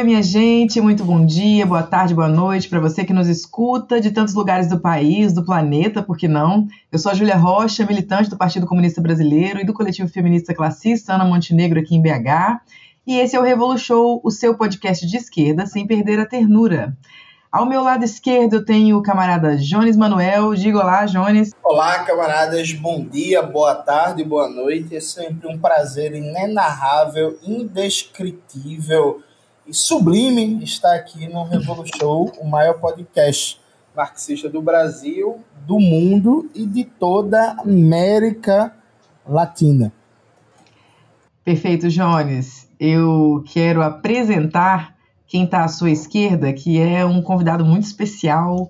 Oi, minha gente, muito bom dia, boa tarde, boa noite para você que nos escuta de tantos lugares do país, do planeta, por que não? Eu sou a Júlia Rocha, militante do Partido Comunista Brasileiro e do coletivo feminista classista Ana Montenegro aqui em BH, e esse é o Revolu Show, o seu podcast de esquerda sem perder a ternura. Ao meu lado esquerdo eu tenho o camarada Jones Manuel. Diga olá, Jones. Olá, camaradas. Bom dia, boa tarde, boa noite. É sempre um prazer inenarrável, indescritível e sublime estar aqui no Revolu Show, o maior podcast marxista do Brasil, do mundo e de toda a América Latina. Perfeito, Jones. Eu quero apresentar quem está à sua esquerda, que é um convidado muito especial,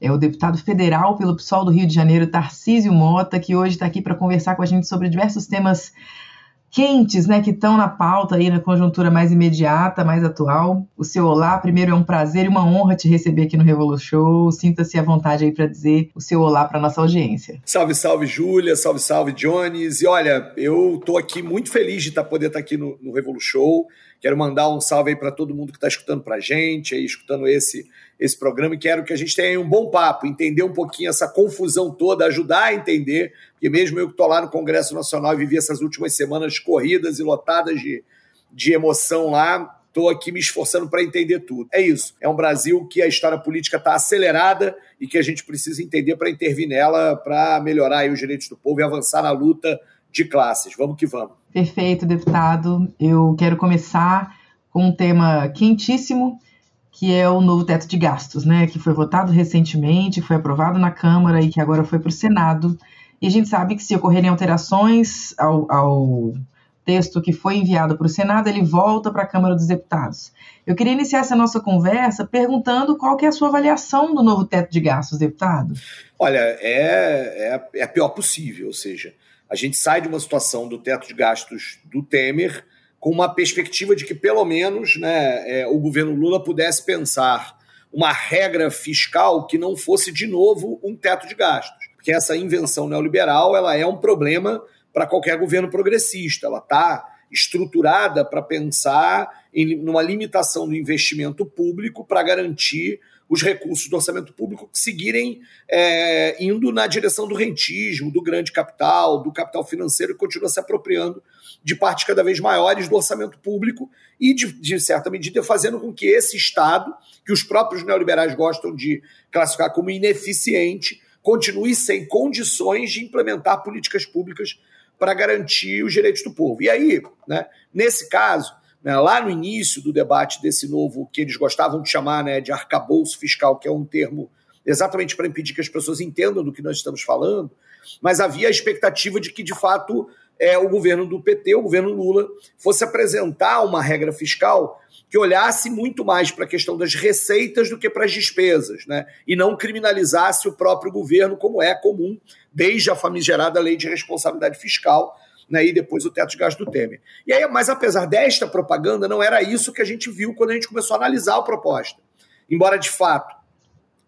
é o deputado federal pelo PSOL do Rio de Janeiro, Tarcísio Mota, que hoje está aqui para conversar com a gente sobre diversos temas quentes, né, que estão na pauta aí na conjuntura mais imediata, mais atual. O seu olá, primeiro é um prazer e uma honra te receber aqui no Revolu Show. Sinta-se à vontade aí para dizer o seu olá para nossa audiência. Salve, salve, Júlia, salve, salve, Jones. E olha, eu tô aqui muito feliz de tá, poder estar tá aqui no, no Revolu Show. Quero mandar um salve aí para todo mundo que está escutando para gente, aí, escutando esse, esse programa, e quero que a gente tenha um bom papo, entender um pouquinho essa confusão toda, ajudar a entender, porque mesmo eu que estou lá no Congresso Nacional e vivi essas últimas semanas corridas e lotadas de, de emoção lá, estou aqui me esforçando para entender tudo. É isso. É um Brasil que a história política está acelerada e que a gente precisa entender para intervir nela, para melhorar os direitos do povo e avançar na luta de classes. Vamos que vamos. Perfeito, deputado. Eu quero começar com um tema quentíssimo, que é o novo teto de gastos, né? Que foi votado recentemente, foi aprovado na Câmara e que agora foi para o Senado. E a gente sabe que se ocorrerem alterações ao, ao texto que foi enviado para o Senado, ele volta para a Câmara dos Deputados. Eu queria iniciar essa nossa conversa perguntando qual que é a sua avaliação do novo teto de gastos, deputado. Olha, é, é, é a pior possível, ou seja, a gente sai de uma situação do teto de gastos do Temer com uma perspectiva de que, pelo menos, né, é, o governo Lula pudesse pensar uma regra fiscal que não fosse, de novo, um teto de gastos. Porque essa invenção neoliberal ela é um problema para qualquer governo progressista. Ela está estruturada para pensar em uma limitação do investimento público para garantir os recursos do orçamento público seguirem é, indo na direção do rentismo, do grande capital, do capital financeiro que continua se apropriando de partes cada vez maiores do orçamento público e, de, de certa medida, fazendo com que esse Estado, que os próprios neoliberais gostam de classificar como ineficiente, continue sem condições de implementar políticas públicas para garantir os direitos do povo. E aí, né, nesse caso, né, lá no início do debate desse novo, que eles gostavam de chamar né, de arcabouço fiscal, que é um termo exatamente para impedir que as pessoas entendam do que nós estamos falando, mas havia a expectativa de que, de fato, é, o governo do PT, o governo Lula, fosse apresentar uma regra fiscal que olhasse muito mais para a questão das receitas do que para as despesas, né? e não criminalizasse o próprio governo, como é comum desde a famigerada lei de responsabilidade fiscal, né, e depois o teto de gás do Temer. E aí, mas apesar desta propaganda, não era isso que a gente viu quando a gente começou a analisar a proposta. Embora, de fato,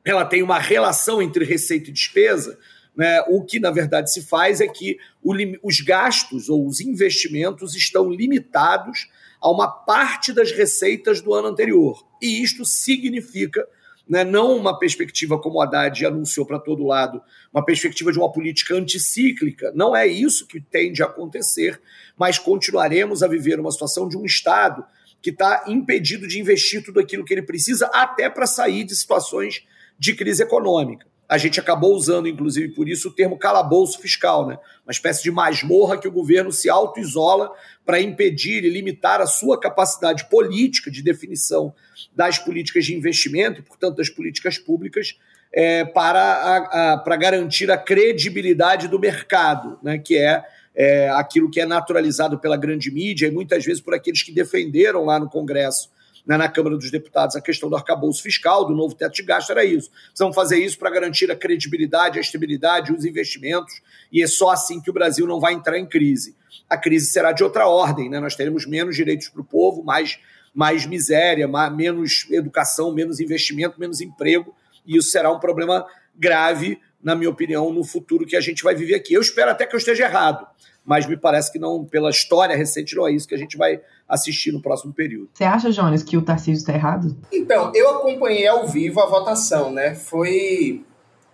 ela tenha uma relação entre receita e despesa, né, o que na verdade se faz é que o, os gastos ou os investimentos estão limitados a uma parte das receitas do ano anterior. E isto significa né, não uma perspectiva como o Haddad anunciou para todo lado, uma perspectiva de uma política anticíclica. Não é isso que tende a acontecer, mas continuaremos a viver uma situação de um Estado que está impedido de investir tudo aquilo que ele precisa, até para sair de situações de crise econômica. A gente acabou usando, inclusive, por isso, o termo calabouço fiscal, né? uma espécie de masmorra que o governo se auto-isola para impedir e limitar a sua capacidade política de definição das políticas de investimento e, portanto, das políticas públicas é, para, a, a, para garantir a credibilidade do mercado, né, que é, é aquilo que é naturalizado pela grande mídia e muitas vezes por aqueles que defenderam lá no Congresso né, na Câmara dos Deputados a questão do arcabouço fiscal, do novo teto de gasto, era isso. Precisamos fazer isso para garantir a credibilidade, a estabilidade, os investimentos, e é só assim que o Brasil não vai entrar em crise. A crise será de outra ordem, né? nós teremos menos direitos para o povo, mais, mais miséria, mais, menos educação, menos investimento, menos emprego, e isso será um problema grave, na minha opinião, no futuro que a gente vai viver aqui. Eu espero até que eu esteja errado. mas me parece que não, pela história recente, não é isso que a gente vai assistir no próximo período. Você acha, Jones, que o Tarcísio está errado? Então, eu acompanhei ao vivo a votação, né? Foi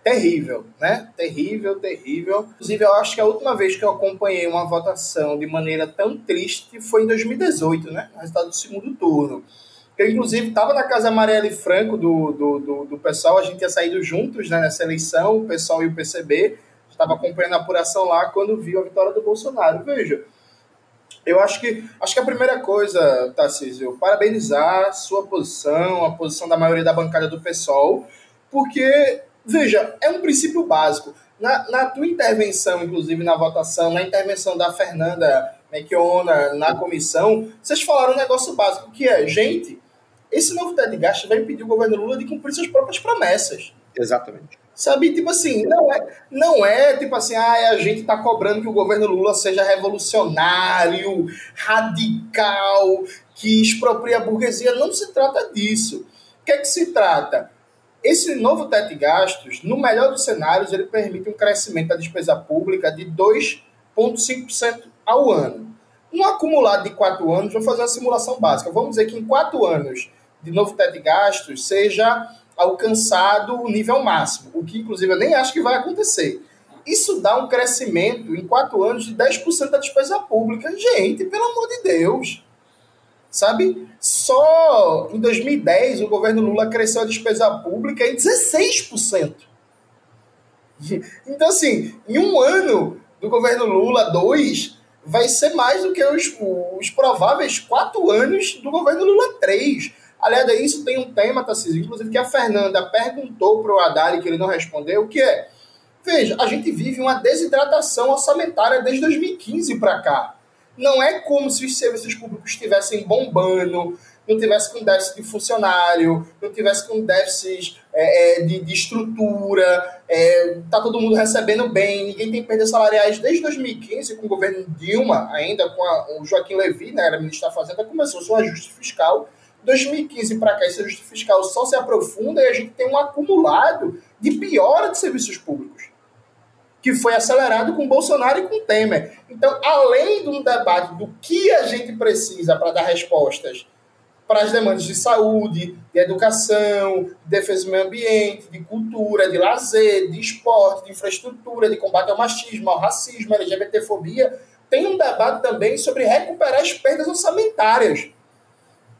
terrível, né? Terrível, terrível. Inclusive, eu acho que a última vez que eu acompanhei uma votação de maneira tão triste foi em 2018, né? No resultado do segundo turno. Eu, inclusive, estava na casa Marielle Franco do, do, do, do, pessoal, a gente tinha saído juntos né, nessa eleição, o pessoal e o PCB, estava acompanhando a apuração lá quando viu a vitória do Bolsonaro. Veja, eu acho que acho que a primeira coisa, Tarcísio, parabenizar sua posição, a posição da maioria da bancada do PSOL, porque, veja, é um princípio básico. Na, na tua intervenção, inclusive na votação, na intervenção da Fernanda Mequiona na comissão, vocês falaram um negócio básico, que é, gente, esse novo teto de gastos vai impedir o governo Lula de cumprir suas próprias promessas. Exatamente. Sabe, tipo assim, não é, não é tipo assim, ah, a gente tá cobrando que o governo Lula seja revolucionário, radical, que expropria a burguesia. Não se trata disso. O que é que se trata? Esse novo teto de gastos, no melhor dos cenários, ele permite um crescimento da despesa pública de 2,5% ao ano. Um acumulado de quatro anos, vou fazer uma simulação básica. Vamos dizer que em quatro anos de novo teto de gastos seja alcançado o nível máximo, o que inclusive eu nem acho que vai acontecer. Isso dá um crescimento em quatro anos de 10% da despesa pública. Gente, pelo amor de Deus! Sabe? Só em 2010 o governo Lula cresceu a despesa pública em 16%. Então, assim, em um ano do governo Lula, dois, vai ser mais do que os, os prováveis quatro anos do governo Lula, três. Aliás, a isso tem um tema, Tarcísio, inclusive que a Fernanda perguntou para o Haddad que ele não respondeu, que é, veja, a gente vive uma desidratação orçamentária desde 2015 para cá. Não é como se os serviços públicos estivessem bombando, não tivesse com déficit de funcionário, não tivesse com déficit é, é, de, de, estrutura, é, tá todo mundo recebendo bem, ninguém tem perdas salariais. Desde 2015, com o governo Dilma, ainda com a, o Joaquim Levy, né, era ministro da Fazenda, começou um ajuste fiscal 2015 para cá, esse ajuste fiscal só se aprofunda e a gente tem um acumulado de piora de serviços públicos, que foi acelerado com Bolsonaro e com Temer. Então, além de um debate do que a gente precisa para dar respostas para as demandas de saúde, de educação, de defesa do meio ambiente, de cultura, de lazer, de esporte, de infraestrutura, de combate ao machismo, ao racismo, LGBTfobia, tem um debate também sobre recuperar as perdas orçamentárias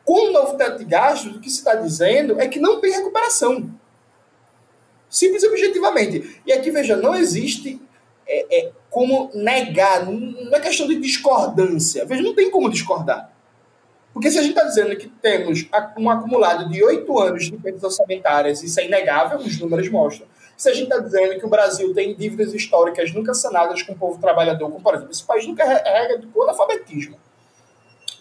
com o novo teto de gastos, o que se está dizendo é que não tem recuperação. Simples e objetivamente. E aqui, veja, não existe é, é, como negar, não é questão de discordância. Veja, não tem como discordar. Porque se a gente está dizendo que temos um acumulado de oito anos de perdas orçamentárias, isso é inegável, os números mostram. Se a gente está dizendo que o Brasil tem dívidas históricas nunca sanadas com o povo trabalhador, como por exemplo, esse país nunca rega do analfabetismo.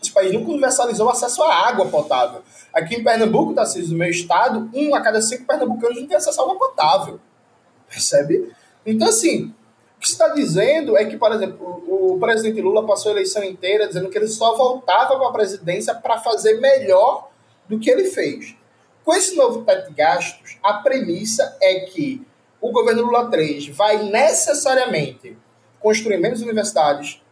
Esse país nunca universalizou o acesso à água potável. Aqui em Pernambuco, Tarcísio, no meu estado, um a cada cinco pernambucanos não tem acesso à água potável. Percebe? Então, assim, o que está dizendo é que, por exemplo, o presidente Lula passou a eleição inteira dizendo que ele só voltava para a presidência para fazer melhor do que ele fez. Com esse novo teto de gastos, a premissa é que o governo Lula 3 vai necessariamente construir menos universidades,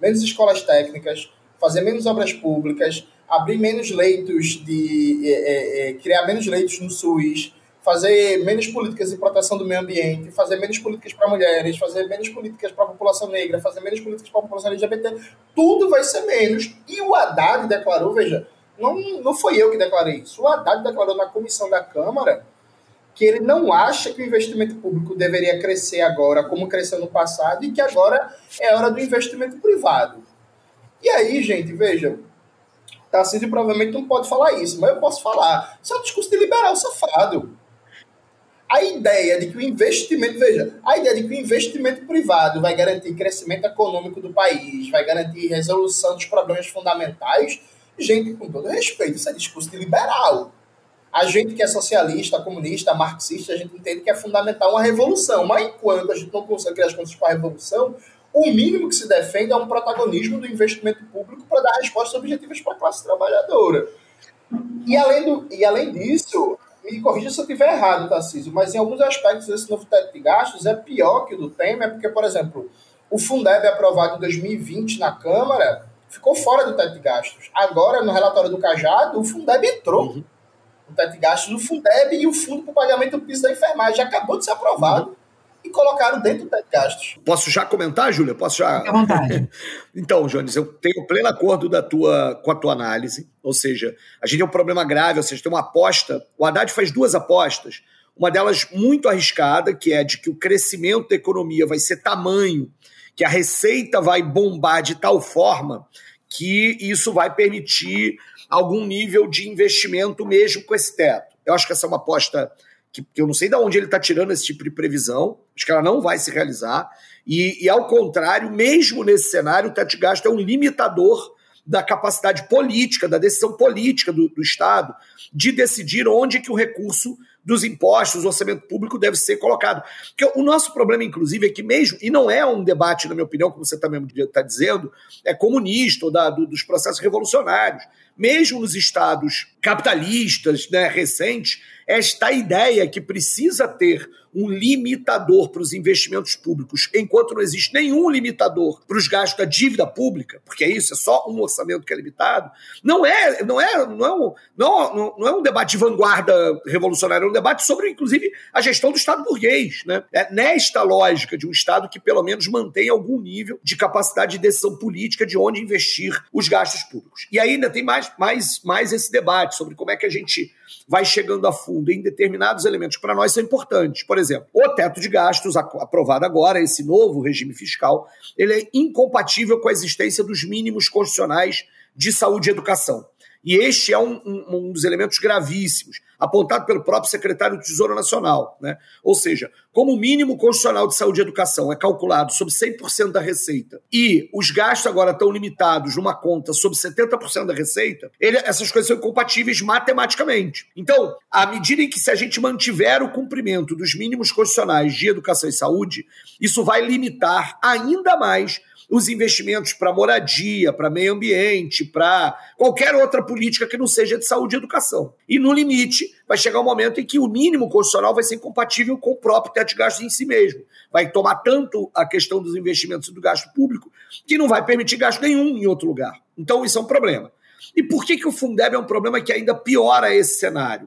menos escolas técnicas, fazer menos obras públicas, abrir menos leitos de. É, é, é, criar menos leitos no SUS, fazer menos políticas de proteção do meio ambiente, fazer menos políticas para mulheres, fazer menos políticas para a população negra, fazer menos políticas para a população LGBT, tudo vai ser menos. E o Haddad declarou, veja, não, não foi eu que declarei isso, o Haddad declarou na comissão da Câmara que ele não acha que o investimento público deveria crescer agora como cresceu no passado e que agora é hora do investimento privado. E aí, gente, veja, Tarcísio provavelmente não pode falar isso, mas eu posso falar. Isso é um discurso de liberal safado. A ideia de que o investimento, veja, a ideia de que o investimento privado vai garantir crescimento econômico do país, vai garantir resolução dos problemas fundamentais, gente, com todo respeito, isso é discurso de liberal. A gente que é socialista, comunista, marxista, a gente entende que é fundamental uma revolução, mas enquanto a gente não consegue criar as contas para a revolução, o mínimo que se defende é um protagonismo do investimento público para dar respostas objetivas para a classe trabalhadora. E além, do, e além disso, me corrija se eu estiver errado, Tarcísio, mas em alguns aspectos esse novo teto de gastos é pior que o do Temer, porque, por exemplo, O Fundeb aprovado em 2020 na Câmara ficou fora do teto de gastos. Agora, no relatório do Cajado, o Fundeb entrou uhum. no teto de gastos. O Fundeb e o Fundo para o Pagamento do Piso da Enfermagem já acabou de ser aprovado. Uhum e colocaram dentro do teto de gastos. Posso já comentar, Júlia? Posso já? Fique à vontade. então, Jones, eu tenho pleno acordo da tua, com a tua análise. Ou seja, a gente tem um problema grave, ou seja, tem uma aposta. O Haddad faz duas apostas. Uma delas muito arriscada, que é de que o crescimento da economia vai ser tamanho, que a receita vai bombar de tal forma que isso vai permitir algum nível de investimento mesmo com esse teto. Eu acho que essa é uma aposta que, que eu não sei de onde ele está tirando esse tipo de previsão, acho que ela não vai se realizar. E, e ao contrário, mesmo nesse cenário, o teto de gasto é um limitador da capacidade política, da decisão política do, do Estado de decidir onde que o recurso dos impostos, o orçamento público deve ser colocado. Porque o nosso problema, inclusive, é que mesmo, e não é um debate, na minha opinião, como você também está dizendo, é comunista ou da, do, dos processos revolucionários. Mesmo nos estados capitalistas né, recentes, esta ideia que precisa ter um limitador para os investimentos públicos, enquanto não existe nenhum limitador para os gastos da dívida pública, porque é isso, é só um orçamento que é limitado, não é, não é, não é, um, não, não é um debate de vanguarda revolucionária, é um debate sobre, inclusive, a gestão do Estado burguês. Né? É nesta lógica de um Estado que, pelo menos, mantém algum nível de capacidade de decisão política de onde investir os gastos públicos. E ainda tem mais, mais, mais esse debate sobre como é que a gente vai chegando a fundo em determinados elementos que para nós são importantes. Por o teto de gastos aprovado agora, esse novo regime fiscal, ele é incompatível com a existência dos mínimos constitucionais de saúde e educação. E este é um, um, um, dos elementos gravíssimos, apontado pelo próprio secretário do Tesouro Nacional. Né? Ou seja, como o mínimo constitucional de saúde e educação é calculado sobre 100% da receita e os gastos agora estão limitados numa conta sobre 70% da receita, ele, essas coisas são incompatíveis matematicamente. Então, à medida em que se a gente mantiver o cumprimento dos mínimos constitucionais de educação e saúde, isso vai limitar ainda mais os investimentos para moradia, para meio ambiente, para qualquer outra política que não seja de saúde e educação. E no limite, vai chegar um momento em que o mínimo constitucional vai ser incompatível com o próprio teto de gastos em si mesmo. Vai tomar tanto a questão dos investimentos e do gasto público que não vai permitir gasto nenhum em outro lugar. Então, isso é um problema. E por que, que o Fundeb é um problema que ainda piora esse cenário?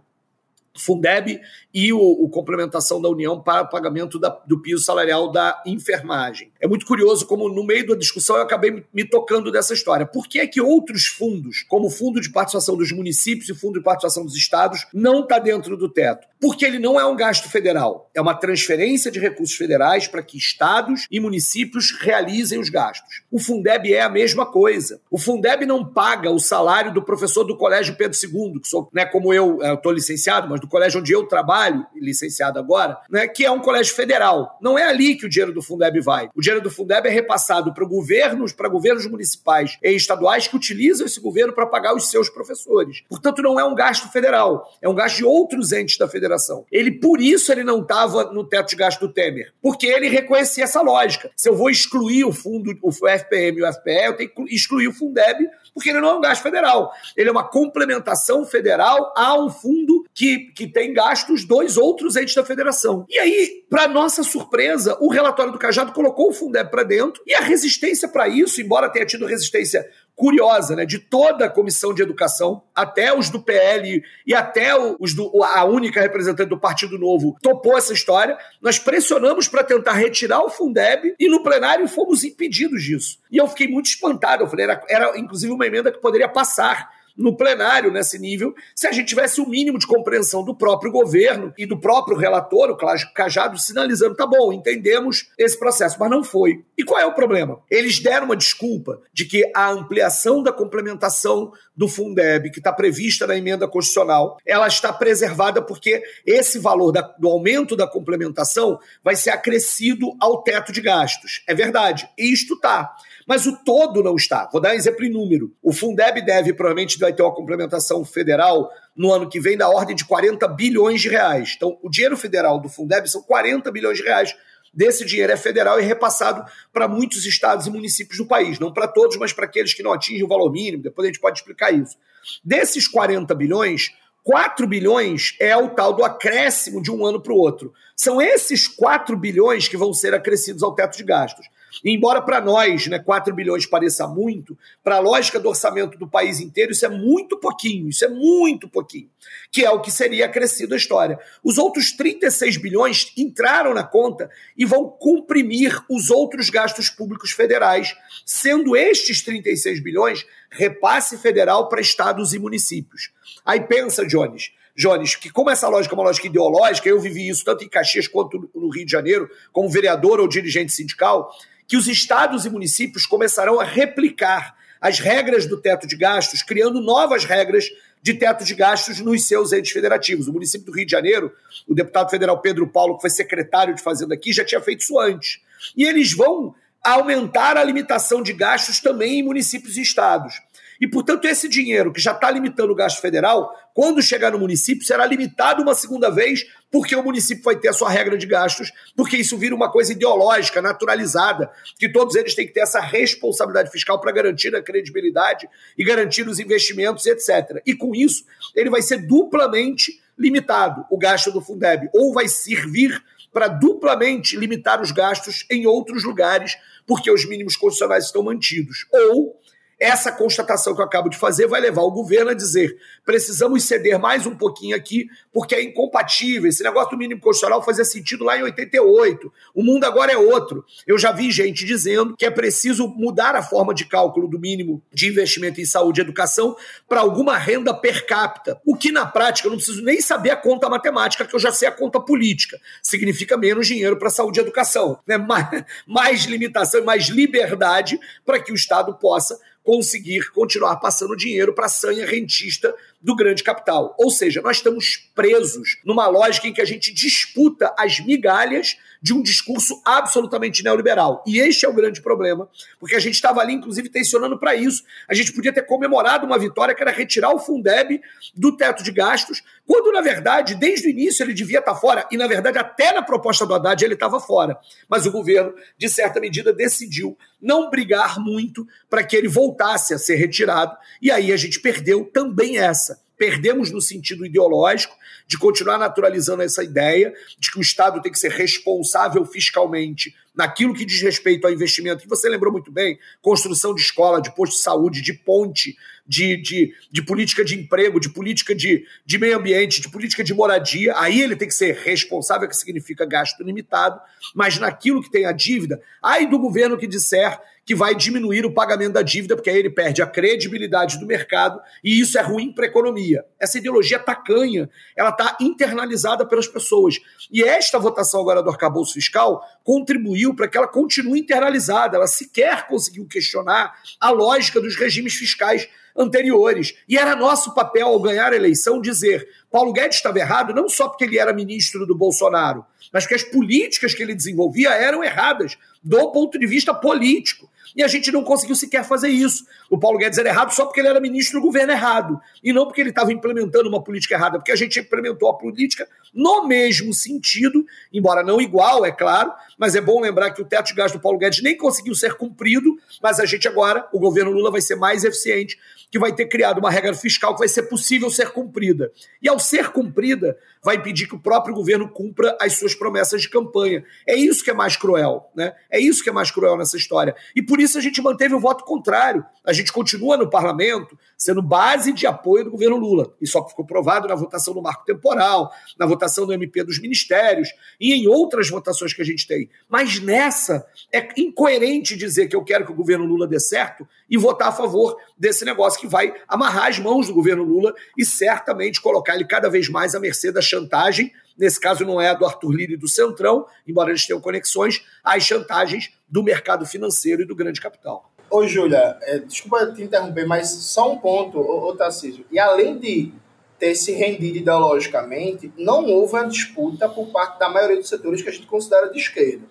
Fundeb e o, o, complementação da União para pagamento da, do piso salarial da enfermagem. É muito curioso como no meio da discussão eu acabei me tocando dessa história. Por que é que outros fundos, como o Fundo de Participação dos Municípios e o Fundo de Participação dos Estados, não está dentro do teto? Porque ele não é um gasto federal, é uma transferência de recursos federais para que estados e municípios realizem os gastos. O Fundeb é a mesma coisa. O Fundeb não paga o salário do professor do Colégio Pedro II, que sou, né, como eu estou licenciado, mas do colégio onde eu trabalho, licenciado agora, né, que é um colégio federal. Não é ali que o dinheiro do Fundeb vai. O dinheiro do Fundeb é repassado para governos, para governos municipais e estaduais que utilizam esse governo para pagar os seus professores. Portanto, não é um gasto federal, é um gasto de outros entes da federação. Ele, por isso, ele não estava no teto de gasto do Temer, porque ele reconhecia essa lógica. Se eu vou excluir o fundo, o FPM e o FPE, eu tenho que excluir o Fundeb, porque ele não é um gasto federal. Ele é uma complementação federal a um fundo que, que tem gastos dois outros entes da federação. E aí, para nossa surpresa, o relatório do Cajado colocou o Fundeb para dentro e a resistência para isso, embora tenha tido resistência curiosa, né, de toda a comissão de educação, até os do PL e até os do, a única representante do Partido Novo topou essa história. Nós pressionamos para tentar retirar o Fundeb e no plenário fomos impedidos disso. E eu fiquei muito espantado. Eu falei, era, era inclusive uma emenda que poderia passar no plenário nesse nível, se a gente tivesse o um mínimo de compreensão do próprio governo e do próprio relator, o Cajado, sinalizando: tá bom, entendemos esse processo, mas não foi. E qual é o problema? Eles deram uma desculpa de que a ampliação da complementação do Fundeb, que está prevista na emenda constitucional, ela está preservada porque esse valor da, do aumento da complementação vai ser acrescido ao teto de gastos. É verdade, isto está. Mas o todo não está. Vou dar um exemplo em número. O Fundeb deve, provavelmente, vai ter uma complementação federal no ano que vem da ordem de 40 bilhões de reais. Então, o dinheiro federal do Fundeb são 40 bilhões de reais. Desse dinheiro é federal e repassado para muitos estados e municípios do país. Não para todos, mas para aqueles que não atingem o valor mínimo. Depois a gente pode explicar isso. Desses 40 bilhões, 4 bilhões é o tal do acréscimo de um ano para o outro. São esses 4 bilhões que vão ser acrescidos ao teto de gastos. E embora para nós né, 4 bilhões pareça muito, para a lógica do orçamento do país inteiro, isso é muito pouquinho, isso é muito pouquinho, que é o que seria acrescido a história. Os outros 36 bilhões entraram na conta e vão comprimir os outros gastos públicos federais, sendo estes 36 bilhões repasse federal para estados e municípios. Aí pensa, Jones, Jones, que como essa lógica é uma lógica ideológica, eu vivi isso tanto em Caxias quanto no Rio de Janeiro, como vereador ou dirigente sindical, que os estados e municípios começarão a replicar as regras do teto de gastos, criando novas regras de teto de gastos nos seus entes federativos. O município do Rio de Janeiro, o deputado federal Pedro Paulo, que foi secretário de Fazenda aqui, já tinha feito isso antes. E eles vão aumentar a limitação de gastos também em municípios e estados. E, portanto, esse dinheiro que já está limitando o gasto federal, quando chegar no município, será limitado uma segunda vez, porque o município vai ter a sua regra de gastos, porque isso vira uma coisa ideológica, naturalizada, que todos eles têm que ter essa responsabilidade fiscal para garantir a credibilidade e garantir os investimentos, etc. E com isso, ele vai ser duplamente limitado, o gasto do Fundeb, ou vai servir para duplamente limitar os gastos em outros lugares, porque os mínimos constitucionais estão mantidos. Ou essa constatação que eu acabo de fazer vai levar o governo a dizer: precisamos ceder mais um pouquinho aqui, porque é incompatível. Esse negócio do mínimo constitucional fazia sentido lá em 88. O mundo agora é outro. Eu já vi gente dizendo que é preciso mudar a forma de cálculo do mínimo de investimento em saúde e educação para alguma renda per capita. O que, na prática, eu não preciso nem saber a conta matemática, que eu já sei a conta política. Significa menos dinheiro para saúde e educação. Né? Mais, mais limitação e mais liberdade para que o Estado possa conseguir continuar passando dinheiro para a sanha rentista do grande capital. Ou seja, nós estamos presos numa lógica em que a gente disputa as migalhas de um discurso absolutamente neoliberal. E este é o grande problema, porque a gente estava ali, inclusive, tensionando para isso. A gente podia ter comemorado uma vitória que era retirar o Fundeb do teto de gastos, quando, na verdade, desde o início ele devia estar tá fora, e, na verdade, até na proposta do Haddad ele estava fora. Mas o governo, de certa medida, decidiu não brigar muito para que ele voltasse a ser retirado, e aí a gente perdeu também essa. Perdemos no sentido ideológico, de continuar naturalizando essa ideia de que o Estado tem que ser responsável fiscalmente naquilo que diz respeito ao investimento, que você lembrou muito bem, construção de escola, de posto de saúde, de ponte, de, de, de política de emprego, de política de, de meio ambiente, de política de moradia. Aí ele tem que ser responsável, que significa gasto limitado, mas naquilo que tem a dívida, aí do governo que disser que vai diminuir o pagamento da dívida, porque aí ele perde a credibilidade do mercado e isso é ruim para a economia. Essa ideologia tacanha, ela está internalizada pelas pessoas. E esta votação agora do arcabouço fiscal contribuiu para que ela continue internalizada. Ela sequer conseguiu questionar a lógica dos regimes fiscais anteriores. E era nosso papel, ao ganhar a eleição, dizer: Paulo Guedes estava errado não só porque ele era ministro do Bolsonaro, mas que as políticas que ele desenvolvia eram erradas do ponto de vista político e a gente não conseguiu sequer fazer isso. O Paulo Guedes era errado só porque ele era ministro do governo errado, e não porque ele estava implementando uma política errada, porque a gente implementou a política no mesmo sentido, embora não igual, é claro, mas é bom lembrar que o teto de gasto do Paulo Guedes nem conseguiu ser cumprido, mas a gente agora, o governo Lula vai ser mais eficiente, que vai ter criado uma regra fiscal que vai ser possível ser cumprida. E ao ser cumprida, vai impedir que o próprio governo cumpra as suas promessas de campanha. É isso que é mais cruel, né? É isso que é mais cruel nessa história. E por isso a gente manteve o voto contrário. A gente continua no parlamento sendo base de apoio do governo Lula. Isso ficou provado na votação do marco temporal, na votação do MP dos ministérios e em outras votações que a gente tem. Mas nessa é incoerente dizer que eu quero que o governo Lula dê certo e votar a favor desse negócio que vai amarrar as mãos do governo Lula e certamente colocar ele cada vez mais à mercê da chantagem. Nesse caso, não é a do Arthur Lira e do Centrão, embora eles tenham conexões, às chantagens do mercado financeiro e do grande capital. Ô, Júlia, é, desculpa te interromper, mas só um ponto, ô, ô Tarcísio. E além de ter se rendido ideologicamente, não houve uma disputa por parte da maioria dos setores que a gente considera de esquerda.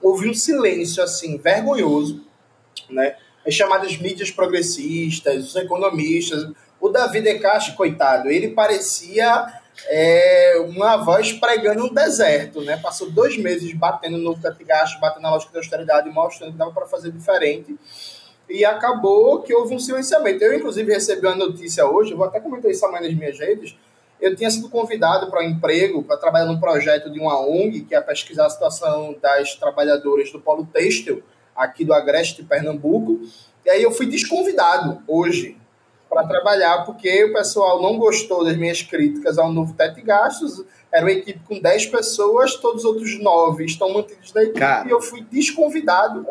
Houve um silêncio, assim, vergonhoso, né? As chamadas mídias progressistas, os economistas. O David Decache, coitado, ele parecia é, uma voz pregando um deserto, né? Passou dois meses batendo no catigacho, batendo na lógica da austeridade, mostrando que dava para fazer diferente. E acabou que houve um silenciamento. Eu, inclusive, recebi uma notícia hoje, vou até comentar isso amanhã nas minhas redes. Eu tinha sido convidado para um emprego, para trabalhar num projeto de uma ONG, que é pesquisar a situação das trabalhadoras do polo têxtil aqui do Agreste de Pernambuco. E aí eu fui desconvidado hoje para trabalhar, porque o pessoal não gostou das minhas críticas ao novo teto de gastos. Era uma equipe com 10 pessoas, todos os outros 9 estão mantidos na equipe, Cara. e eu fui desconvidado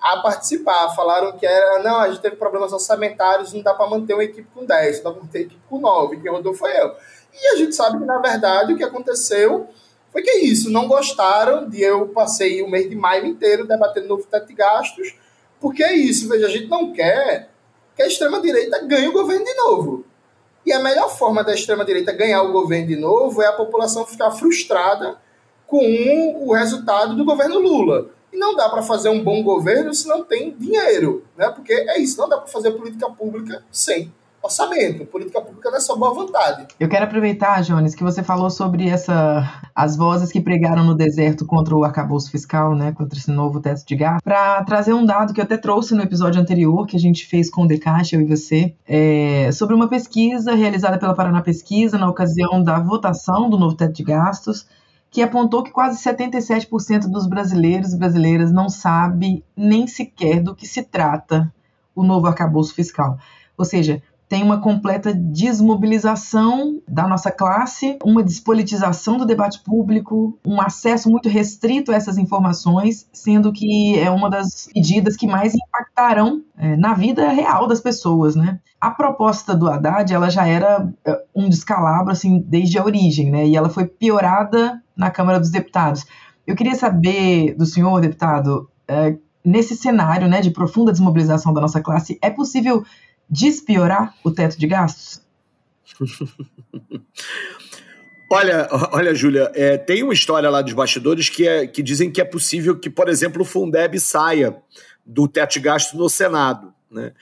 a participar. Falaram que era, não, a gente teve problemas orçamentários, não dá para manter uma equipe com 10, dá para manter uma equipe com 9, quem rodou foi eu. E a gente sabe que, na verdade, o que aconteceu foi que é isso, não gostaram de eu passei o mês de maio inteiro debatendo novo teto de gastos, porque é isso, veja, a gente não quer que a extrema-direita ganhe o governo de novo. E a melhor forma da extrema-direita ganhar o governo de novo é a população ficar frustrada com o resultado do governo Lula. E não dá para fazer um bom governo se não tem dinheiro, né? Porque é isso, não dá para fazer política pública sem orçamento. Política pública não é só boa vontade. Eu quero aproveitar, Jones, que você falou sobre essa as vozes que pregaram no deserto contra o arcabouço fiscal, né, contra esse novo teto de gasto, para trazer um dado que eu até trouxe no episódio anterior que a gente fez com o Decaixa, eu e você, é, sobre uma pesquisa realizada pela Paraná Pesquisa na ocasião da votação do novo teto de gastos, que apontou que quase 77% dos brasileiros e brasileiras não sabe nem sequer do que se trata o novo arcabouço fiscal. Ou seja, tem uma completa desmobilização da nossa classe, uma despolitização do debate público, um acesso muito restrito a essas informações, sendo que é uma das medidas que mais impactarão é, na vida real das pessoas, né? A proposta do Haddad, ela já era é, um descalabro, assim, desde a origem, né? E ela foi piorada na Câmara dos Deputados. Eu queria saber do senhor, deputado, é, nesse cenário, né, de profunda desmobilização da nossa classe, é possível despiorar o teto de gastos? Olha, olha, Júlia, é, tem uma história lá dos bastidores que, é, que dizem que é possível que, por exemplo, o Fundeb saia do teto de gastos no Senado. Né?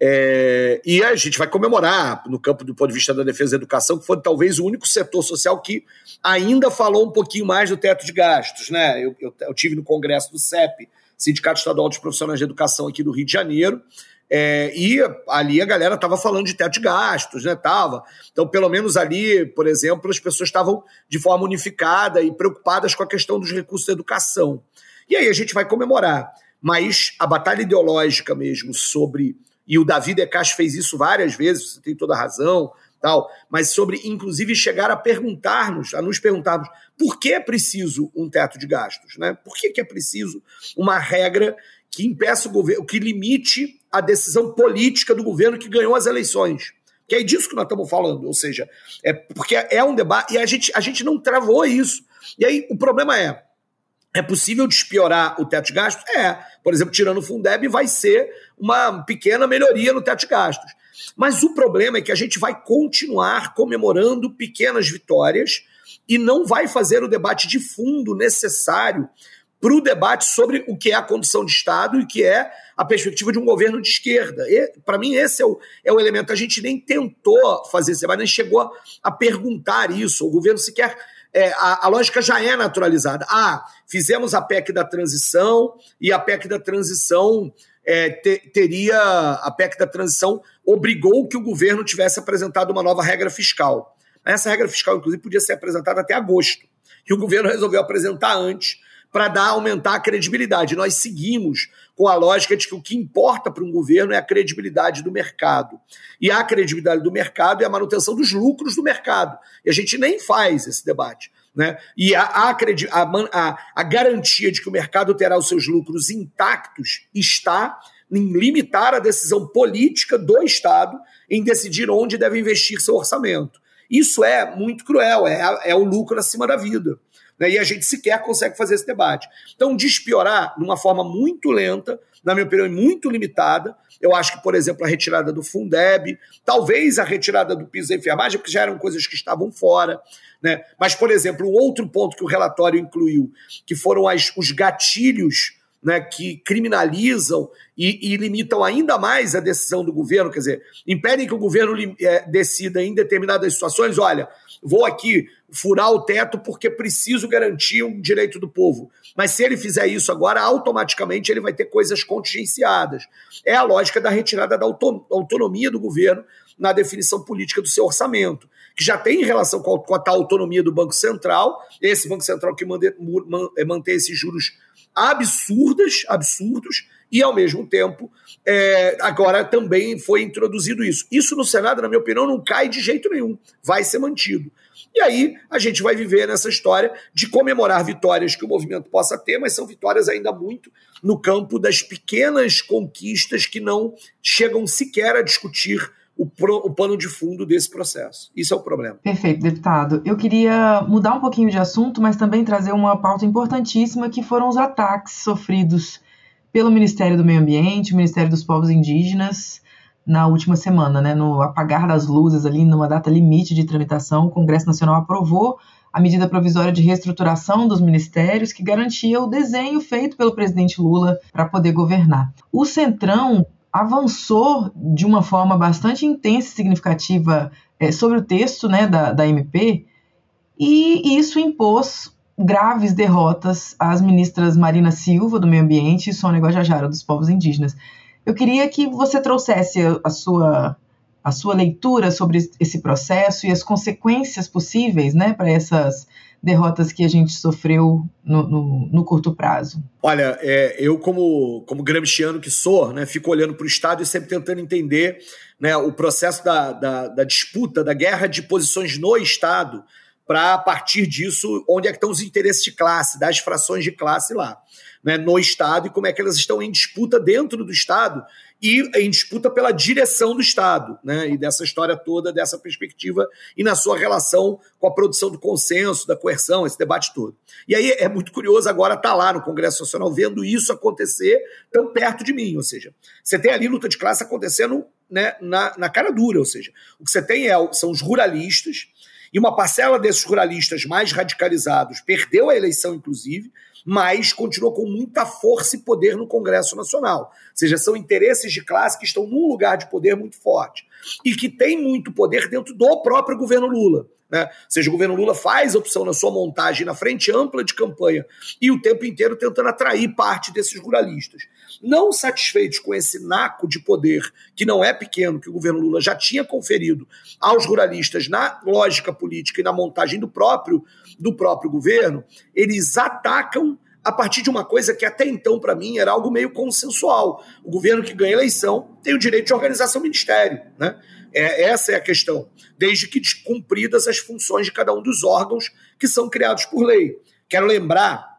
É, e a gente vai comemorar, no campo do ponto de vista da defesa da educação, que foi talvez o único setor social que ainda falou um pouquinho mais do teto de gastos. Né? Eu, eu, eu tive no congresso do CEP, Sindicato Estadual dos Profissionais de Educação aqui do Rio de Janeiro, é, e ali a galera estava falando de teto de gastos, né? Tava. Então, pelo menos ali, por exemplo, as pessoas estavam de forma unificada e preocupadas com a questão dos recursos da educação. E aí a gente vai comemorar. Mas a batalha ideológica mesmo sobre. E o Davi Decache fez isso várias vezes, você tem toda a razão, tal, mas sobre, inclusive, chegar a perguntar-nos, a nos perguntarmos por que é preciso um teto de gastos, né? Por que, que é preciso uma regra que impeça o governo, que limite a decisão política do governo que ganhou as eleições. Que é disso que nós estamos falando, ou seja, é porque é um debate e a gente, a gente não travou isso. E aí o problema é: é possível despiorar o teto de gastos? É. Por exemplo, tirando o Fundeb, vai ser uma pequena melhoria no teto de gastos. Mas o problema é que a gente vai continuar comemorando pequenas vitórias e não vai fazer o debate de fundo necessário para o debate sobre o que é a condição de Estado e o que é a perspectiva de um governo de esquerda. Para mim, esse é o, é o elemento. A gente nem tentou fazer debate, nem chegou a perguntar isso. O governo sequer. É, a, a, lógica já é naturalizada. Ah, fizemos a PEC da transição e a PEC da transição é, te, teria. A PEC da transição obrigou que o governo tivesse apresentado uma nova regra fiscal. Essa regra fiscal, inclusive, podia ser apresentada até agosto. E o governo resolveu apresentar antes para dar aumentar a credibilidade. Nós seguimos com a lógica de que o que importa para um governo é a credibilidade do mercado. E a credibilidade do mercado é a manutenção dos lucros do mercado. E a gente nem faz esse debate. Né? E a, a, a, a garantia de que o mercado terá os seus lucros intactos está em limitar a decisão política do Estado em decidir onde deve investir seu orçamento. Isso é muito cruel, é, é o lucro acima da vida né? e a gente sequer consegue fazer esse debate. Então, despiorar de uma forma muito lenta, na minha opinião, muito limitada. Eu acho que, por exemplo, a retirada do Fundeb, talvez a retirada do piso da enfermagem, porque já eram coisas que estavam fora. Né? Mas, por exemplo, um outro ponto que o relatório incluiu, que foram as, os gatilhos né, que criminalizam e, e, limitam ainda mais a decisão do governo, quer dizer, impedem que o governo é, decida em determinadas situações, olha, vou aqui furar o teto porque preciso garantir um direito do povo. Mas se ele fizer isso agora, automaticamente ele vai ter coisas contingenciadas. É a lógica da retirada da autonomia do governo na definição política do seu orçamento, que já tem relação com a, com a tal autonomia do Banco Central, esse Banco Central que mantém esses juros absurdas, absurdos, e ao mesmo tempo é, agora também foi introduzido isso. Isso no Senado, na minha opinião, não cai de jeito nenhum, vai ser mantido. E aí a gente vai viver nessa história de comemorar vitórias que o movimento possa ter, mas são vitórias ainda muito no campo das pequenas conquistas que não chegam sequer a discutir o, pro, o pano de fundo desse processo. Isso é o problema. Perfeito, deputado. Eu queria mudar um pouquinho de assunto, mas também trazer uma pauta importantíssima que foram os ataques sofridos pelo Ministério do Meio Ambiente, o Ministério dos Povos Indígenas, na última semana, né, no apagar das luzes ali, numa data limite de tramitação, o Congresso Nacional aprovou a medida provisória de reestruturação dos ministérios que garantia o desenho feito pelo presidente Lula para poder governar. O Centrão avançou de uma forma bastante intensa e significativa é, sobre o texto né, da, da MP, e isso impôs graves derrotas às ministras Marina Silva, do Meio Ambiente, e Sônia Guajajara, dos povos indígenas. Eu queria que você trouxesse a sua, a sua leitura sobre esse processo e as consequências possíveis né, para essas derrotas que a gente sofreu no, no, no curto prazo? Olha, é, eu como, como gramsciano que sou, né, fico olhando para o Estado e sempre tentando entender né, o processo da, da, da disputa, da guerra de posições no Estado, para, a partir disso, onde é que estão os interesses de classe, das frações de classe lá, né, no Estado, e como é que elas estão em disputa dentro do Estado e em disputa pela direção do Estado, né? E dessa história toda, dessa perspectiva, e na sua relação com a produção do consenso, da coerção, esse debate todo. E aí é muito curioso agora estar tá lá no Congresso Nacional vendo isso acontecer tão perto de mim. Ou seja, você tem ali luta de classe acontecendo né, na, na cara dura. Ou seja, o que você tem é, são os ruralistas, e uma parcela desses ruralistas mais radicalizados perdeu a eleição, inclusive, mas continuou com muita força e poder no Congresso Nacional. Ou seja, são interesses de classe que estão num lugar de poder muito forte e que tem muito poder dentro do próprio governo Lula. Né? Ou seja, o governo Lula faz opção na sua montagem na frente ampla de campanha e o tempo inteiro tentando atrair parte desses ruralistas. Não satisfeitos com esse naco de poder, que não é pequeno, que o governo Lula já tinha conferido aos ruralistas na lógica política e na montagem do próprio, do próprio governo, eles atacam a partir de uma coisa que até então, para mim, era algo meio consensual. O governo que ganha eleição tem o direito de organizar seu ministério. Né? É, essa é a questão, desde que cumpridas as funções de cada um dos órgãos que são criados por lei. Quero lembrar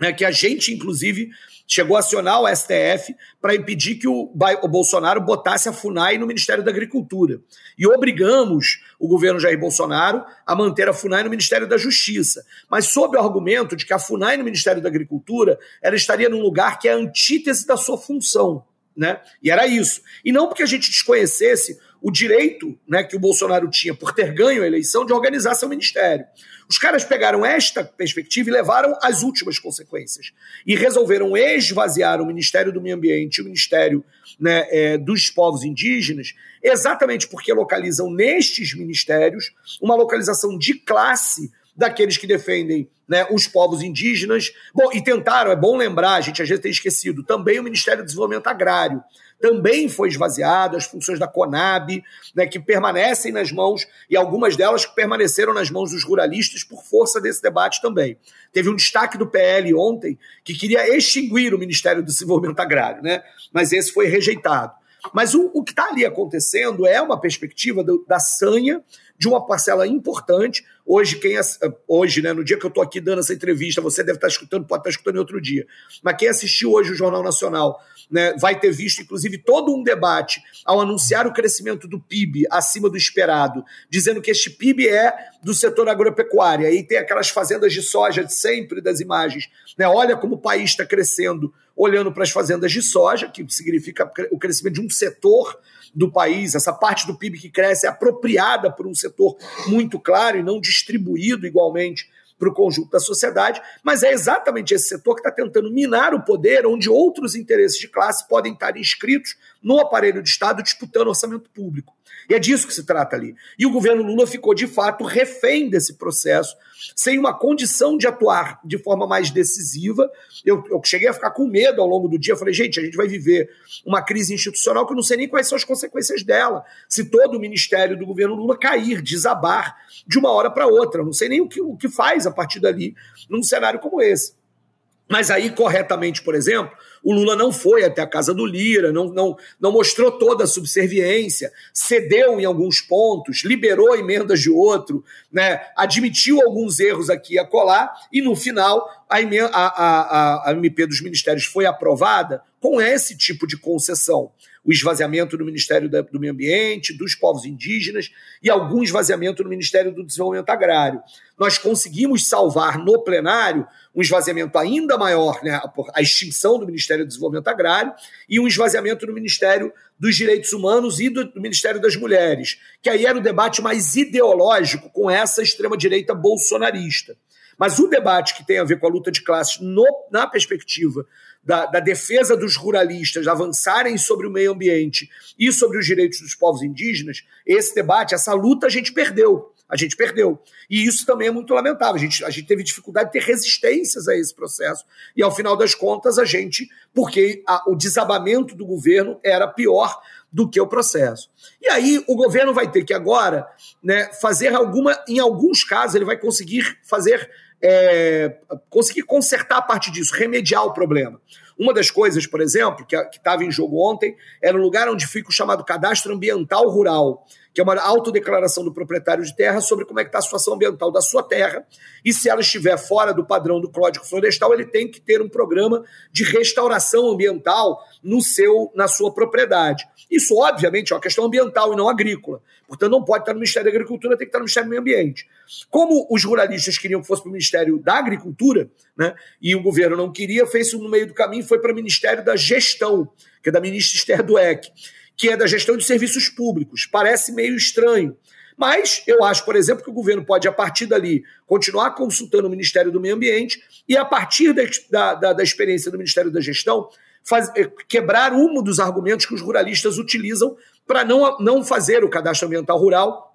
né, que a gente, inclusive, chegou a acionar o STF para impedir que o, o, Bolsonaro botasse a FUNAI no Ministério da Agricultura. E obrigamos o governo Jair Bolsonaro a manter a FUNAI no Ministério da Justiça. Mas sob o argumento de que a FUNAI no Ministério da Agricultura ela estaria num lugar que é a antítese da sua função. Né? E era isso. E não porque a gente desconhecesse o direito né, que o Bolsonaro tinha por ter ganho a eleição de organizar seu ministério. Os caras pegaram esta perspectiva e levaram as últimas consequências. E resolveram esvaziar o Ministério do Meio Ambiente o Ministério né, é, dos Povos Indígenas, exatamente porque localizam nestes ministérios uma localização de classe daqueles que defendem né, os povos indígenas. Bom, e tentaram, é bom lembrar, a gente às vezes tem esquecido, também o Ministério do Desenvolvimento Agrário também foi esvaziado, as funções da Conab, né, que permanecem nas mãos, e algumas delas que permaneceram nas mãos dos ruralistas por força desse debate também. Teve um destaque do PL ontem que queria extinguir o Ministério do Desenvolvimento Agrário, né, mas esse foi rejeitado. Mas o, o que está ali acontecendo é uma perspectiva do, da sanha de uma parcela importante. Hoje, quem hoje, né, no dia que eu estou aqui dando essa entrevista, você deve estar escutando, pode estar escutando em outro dia. Mas quem assistiu hoje o Jornal Nacional né, vai ter visto, inclusive, todo um debate ao anunciar o crescimento do PIB acima do esperado, dizendo que este PIB é do setor agropecuário. Aí tem aquelas fazendas de soja de sempre das imagens. Né? Olha como o país está crescendo, olhando para as fazendas de soja, que significa o crescimento de um setor do país, essa parte do PIB que cresce é apropriada por um setor muito claro e não distribuído igualmente para o conjunto da sociedade, mas é exatamente esse setor que está tentando minar o poder onde outros interesses de classe podem estar inscritos no aparelho de Estado disputando orçamento público. E é disso que se trata ali. E o governo Lula ficou, de fato, refém desse processo, sem uma condição de atuar de forma mais decisiva. Eu, eu cheguei a ficar com medo ao longo do dia. Falei, gente, a gente vai viver uma crise institucional que eu não sei nem quais são as consequências dela. Se todo o ministério do governo Lula cair, desabar de uma hora para outra. Eu não sei nem o que, o que faz a partir dali num cenário como esse. Mas aí, corretamente, por exemplo, o Lula não foi até a casa do Lira, não, não, não mostrou toda a subserviência, cedeu em alguns pontos, liberou emendas de outro, né, admitiu alguns erros aqui e acolá, e no final a, a, a, a MP dos ministérios foi aprovada com esse tipo de concessão o esvaziamento do Ministério do Meio Ambiente, dos povos indígenas e algum esvaziamento no Ministério do Desenvolvimento Agrário. Nós conseguimos salvar no plenário um esvaziamento ainda maior, né, a extinção do Ministério do Desenvolvimento Agrário e um esvaziamento no Ministério dos Direitos Humanos e do, do Ministério das Mulheres, que aí era o debate mais ideológico com essa extrema-direita bolsonarista. Mas o debate que tem a ver com a luta de classes no, na perspectiva da, da, defesa dos ruralistas avançarem sobre o meio ambiente e sobre os direitos dos povos indígenas, esse debate, essa luta a gente perdeu. A gente perdeu. E isso também é muito lamentável. A gente, a gente teve dificuldade de ter resistências a esse processo. E, ao final das contas, a gente, porque a, o desabamento do governo era pior do que o processo. E aí o governo vai ter que agora né, fazer alguma, em alguns casos, ele vai conseguir fazer é, conseguir consertar a parte disso, remediar o problema. Uma das coisas, por exemplo, que estava em jogo ontem, era um lugar onde fica o chamado cadastro ambiental rural, que é uma autodeclaração do proprietário de terra sobre como é que está a situação ambiental da sua terra, e se ela estiver fora do padrão do Código Florestal, ele tem que ter um programa de restauração ambiental no seu, na sua propriedade. Isso, obviamente, é uma questão ambiental e não agrícola. Portanto, não pode estar no Ministério da Agricultura, tem que estar no Ministério do Meio Ambiente. Como os ruralistas queriam que fosse para o Ministério da Agricultura, né, e o governo não queria, fez isso no meio do caminho foi para o Ministério da Gestão, que é da ministra Esther Dueck, que é da gestão de serviços públicos. Parece meio estranho. Mas eu acho, por exemplo, que o governo pode, a partir dali, continuar consultando o Ministério do Meio Ambiente e, a partir da, da, da experiência do Ministério da Gestão, faz, eh, quebrar um dos argumentos que os ruralistas utilizam para não, não fazer o cadastro ambiental rural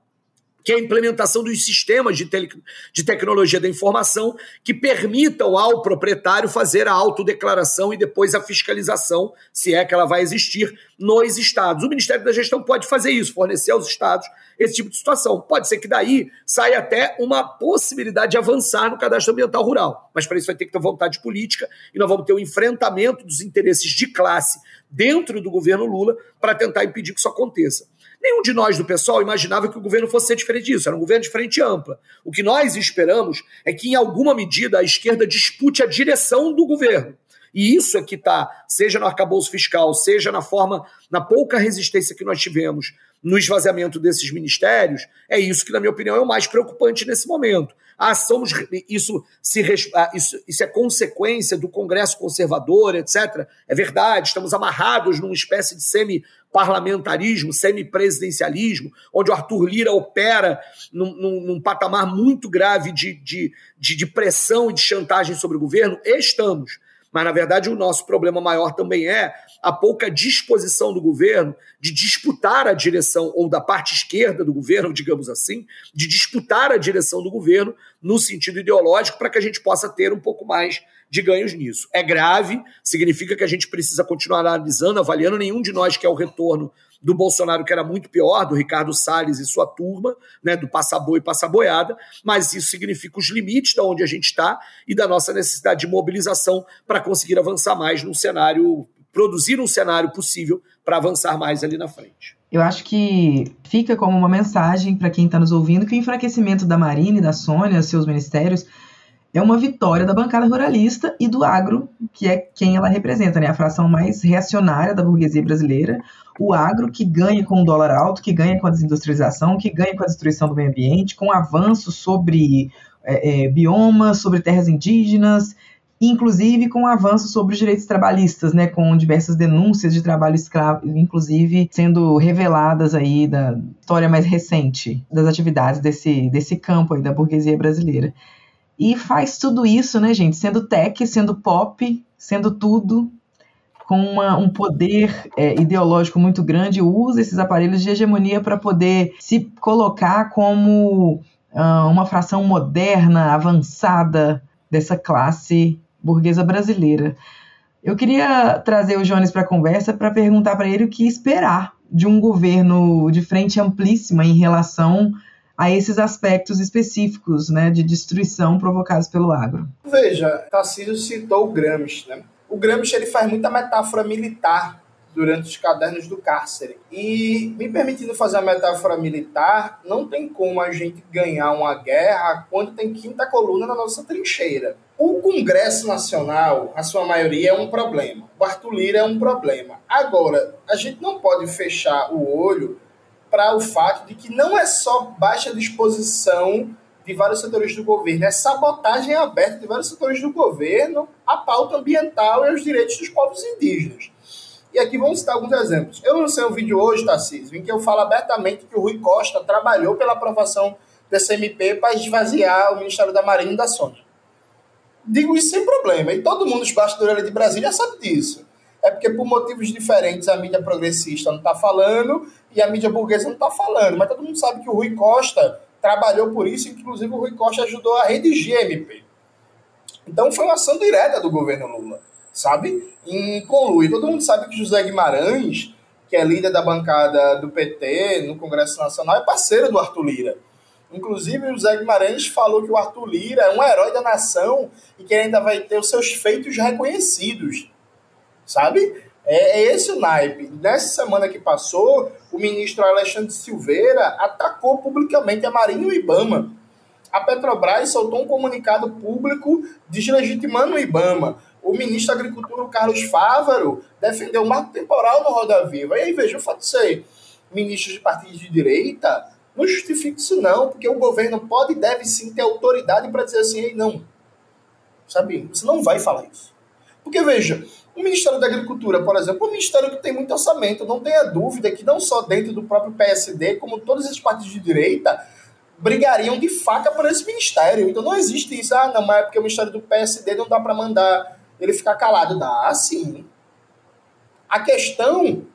que é a implementação dos sistemas de, tele, de tecnologia da informação que permitam ao proprietário fazer a autodeclaração e depois a fiscalização, se é que ela vai existir, nos estados. O Ministério da Gestão pode fazer isso, fornecer aos estados esse tipo de situação. Pode ser que daí saia até uma possibilidade de avançar no cadastro ambiental rural, mas para isso vai ter que ter vontade política e nós vamos ter o um enfrentamento dos interesses de classe dentro do governo Lula para tentar impedir que isso aconteça. Nenhum de nós do pessoal imaginava que o governo fosse ser diferente disso, era um governo de frente ampla. O que nós esperamos é que, em alguma medida, a esquerda dispute a direção do governo. E isso é que está, seja no arcabouço fiscal, seja na forma, na pouca resistência que nós tivemos no esvaziamento desses ministérios, é isso que, na minha opinião, é o mais preocupante nesse momento. Ah, isso, se, ah, isso, isso é consequência do Congresso conservador, etc. É verdade, estamos amarrados numa espécie de semi-parlamentarismo, semi-presidencialismo, onde o Arthur Lira opera num, num, num patamar muito grave de, de, de, de pressão e de chantagem sobre o governo. Estamos. Mas, na verdade, o nosso problema maior também é a pouca disposição do governo de disputar a direção, ou da parte esquerda do governo, digamos assim, de disputar a direção do governo no sentido ideológico para que a gente possa ter um pouco mais de ganhos nisso. É grave, significa que a gente precisa continuar analisando, avaliando. Nenhum de nós quer o retorno do Bolsonaro, que era muito pior, do Ricardo Salles e sua turma, né, do passaboi e passaboiada, mas isso significa os limites de onde a gente está e da nossa necessidade de mobilização para conseguir avançar mais num cenário, produzir um cenário possível para avançar mais ali na frente. Eu acho que fica como uma mensagem para quem está nos ouvindo que o enfraquecimento da Marina e da Sônia, seus ministérios, é uma vitória da bancada ruralista e do agro, que é quem ela representa, né? A fração mais reacionária da burguesia brasileira. O agro que ganha com o dólar alto, que ganha com a desindustrialização, que ganha com a destruição do meio ambiente, com avanços sobre é, é, biomas, sobre terras indígenas, inclusive com avanços sobre os direitos trabalhistas, né, com diversas denúncias de trabalho escravo, inclusive sendo reveladas aí da história mais recente das atividades desse, desse campo aí da burguesia brasileira. E faz tudo isso, né, gente? Sendo tech, sendo pop, sendo tudo, com uma, um poder é, ideológico muito grande, usa esses aparelhos de hegemonia para poder se colocar como uh, uma fração moderna, avançada dessa classe burguesa brasileira. Eu queria trazer o Jones para a conversa para perguntar para ele o que esperar de um governo de frente amplíssima em relação a esses aspectos específicos né, de destruição provocados pelo agro. Veja, Tarcísio citou o Gramsci. Né? O Gramsci ele faz muita metáfora militar durante os cadernos do cárcere. E, me permitindo fazer a metáfora militar, não tem como a gente ganhar uma guerra quando tem quinta coluna na nossa trincheira. O Congresso Nacional, a sua maioria, é um problema. O Arthur Lira é um problema. Agora, a gente não pode fechar o olho para o fato de que não é só baixa disposição de vários setores do governo, é sabotagem aberta de vários setores do governo à pauta ambiental e aos direitos dos povos indígenas. E aqui vamos citar alguns exemplos. Eu lancei um vídeo hoje, Tarcísio, em que eu falo abertamente que o Rui Costa trabalhou pela aprovação desse MP para esvaziar o Ministério da Marinha e da Sônia. Digo isso sem problema, e todo mundo, os bastidores de Brasília, sabe disso é porque por motivos diferentes a mídia progressista não está falando e a mídia burguesa não está falando. Mas todo mundo sabe que o Rui Costa trabalhou por isso, inclusive o Rui Costa ajudou a redigir a MP. Então foi uma ação direta do governo Lula, sabe? Em conluio. Todo mundo sabe que José Guimarães, que é líder da bancada do PT no Congresso Nacional, é parceiro do Arthur Lira. Inclusive, o José Guimarães falou que o Arthur Lira é um herói da nação e que ainda vai ter os seus feitos reconhecidos sabe? É, é, esse o naipe. Nessa semana que passou, o ministro Alexandre Silveira atacou publicamente a Marinha e Ibama. A Petrobras soltou um comunicado público deslegitimando o Ibama. O ministro da Agricultura, Carlos Fávaro, defendeu o marco temporal no Roda Viva. E aí, veja, o fato de ser ministro de partidos de direita não justifica isso não, porque o governo pode e deve sim ter autoridade para dizer assim, não, sabe, você não vai falar isso. Porque, veja, o Ministério da Agricultura, por exemplo, é um ministério que tem muito orçamento. Não tenha dúvida que não só dentro do próprio PSD, como todos esses partidos de direita, brigariam de faca por esse ministério. Então não existe isso. Ah, não, mas é porque o ministério do PSD não dá para mandar ele ficar calado. Dá, sim. A questão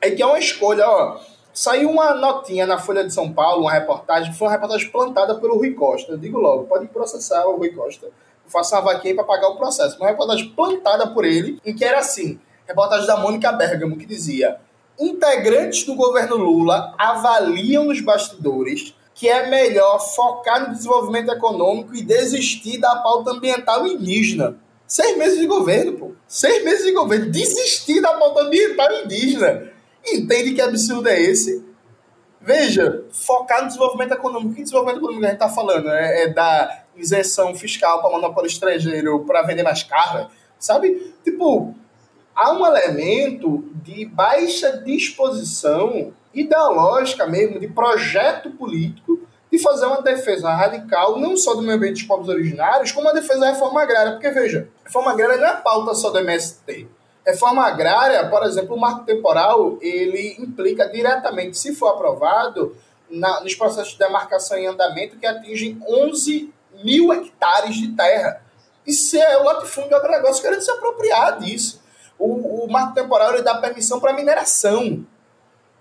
é que é uma escolha, ó. Saiu uma notinha na Folha de São Paulo, uma reportagem, foi uma reportagem plantada pelo Rui Costa. Eu digo logo, pode processar o Rui Costa faça uma vaquinha para pagar o processo. Uma reportagem plantada por ele, em que era assim, reportagem da Mônica Bergamo, que dizia integrantes do governo Lula avaliam nos bastidores que é melhor focar no desenvolvimento econômico e desistir da pauta ambiental indígena. Seis meses de governo, pô. Seis meses de governo. Desistir da pauta ambiental indígena. Entende que absurdo é esse? Veja, focar no desenvolvimento econômico. Que desenvolvimento econômico a gente está falando? É, é da isenção fiscal para monopólio estrangeiro para vender mais caro, sabe? Tipo, há um elemento de baixa disposição ideológica mesmo, de projeto político, de fazer uma defesa radical, não só do meio ambiente dos povos originários, como a defesa da reforma agrária. Porque, veja, reforma agrária não é pauta só do MST. Reforma agrária, por exemplo, o marco temporal, ele implica diretamente, se for aprovado, na, nos processos de demarcação em andamento que atingem 11 mil hectares de terra. Isso é o latifúndio agronegócio querendo se apropriar disso. O, o marco ele dá permissão para mineração.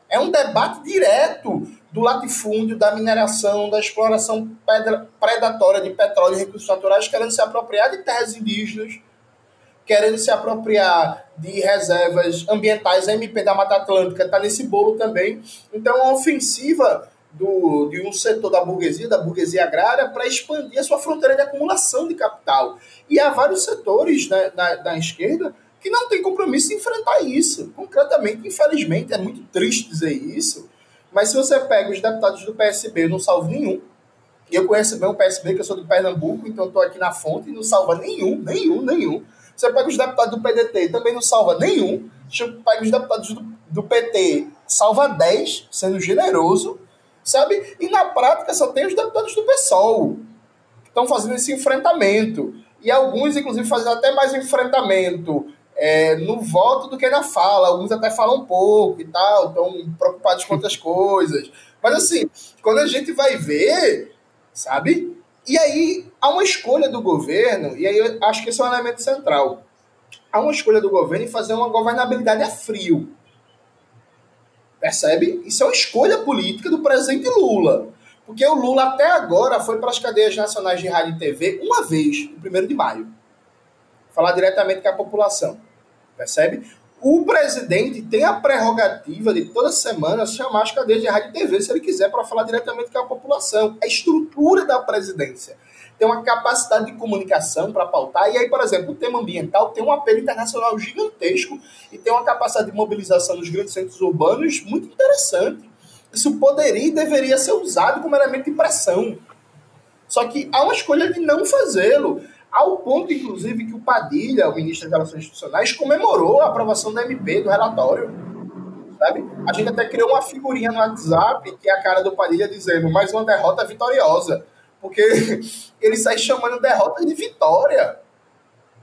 É um debate direto do latifúndio, da mineração, da exploração predatória de petróleo e recursos naturais, querendo se apropriar de terras indígenas, querendo se apropriar de reservas ambientais. A MP da Mata Atlântica está nesse bolo também. Então, a ofensiva do, de um setor da burguesia, da burguesia agrária, para expandir a sua fronteira de acumulação de capital. E há vários setores né, da, da esquerda que não têm compromisso em enfrentar isso. Concretamente, infelizmente, é muito triste dizer isso, mas se você pega os deputados do PSB, eu não salvo nenhum. Eu conheço bem o PSB, que eu sou de Pernambuco, então estou aqui na fonte e não salva nenhum, nenhum, nenhum. Você pega os deputados do PDT, também não salva nenhum. Você pega os deputados do, do PT, salva 10, sendo generoso sabe? E na prática só tem os deputados do PSOL que estão fazendo esse enfrentamento. E alguns, inclusive, fazendo até mais enfrentamento é, no voto do que na fala. Alguns até falam pouco e tal, estão preocupados com outras coisas. Mas assim, quando a gente vai ver, sabe? E aí há uma escolha do governo, e aí eu acho que esse é um elemento central. Há uma escolha do governo em fazer uma governabilidade a frio. Percebe? Isso é uma escolha política do presidente Lula. Porque o Lula até agora foi para as cadeias nacionais de rádio e TV uma vez, no 1 de maio. Falar diretamente com a população. Percebe? O presidente tem a prerrogativa de toda semana chamar as cadeias de rádio e TV se ele quiser para falar diretamente com a população. A estrutura da presidência tem uma capacidade de comunicação para pautar. E aí, por exemplo, o tema ambiental tem um apelo internacional gigantesco e tem uma capacidade de mobilização nos grandes centros urbanos muito interessante. Isso poderia e deveria ser usado como elemento de pressão. Só que há uma escolha de não fazê-lo. Ao ponto, inclusive, que o Padilha, o ministro das Relações Institucionais, comemorou a aprovação da MP do relatório. Sabe? A gente até criou uma figurinha no WhatsApp que é a cara do Padilha dizendo mais uma derrota vitoriosa. Porque ele sai chamando derrota de vitória.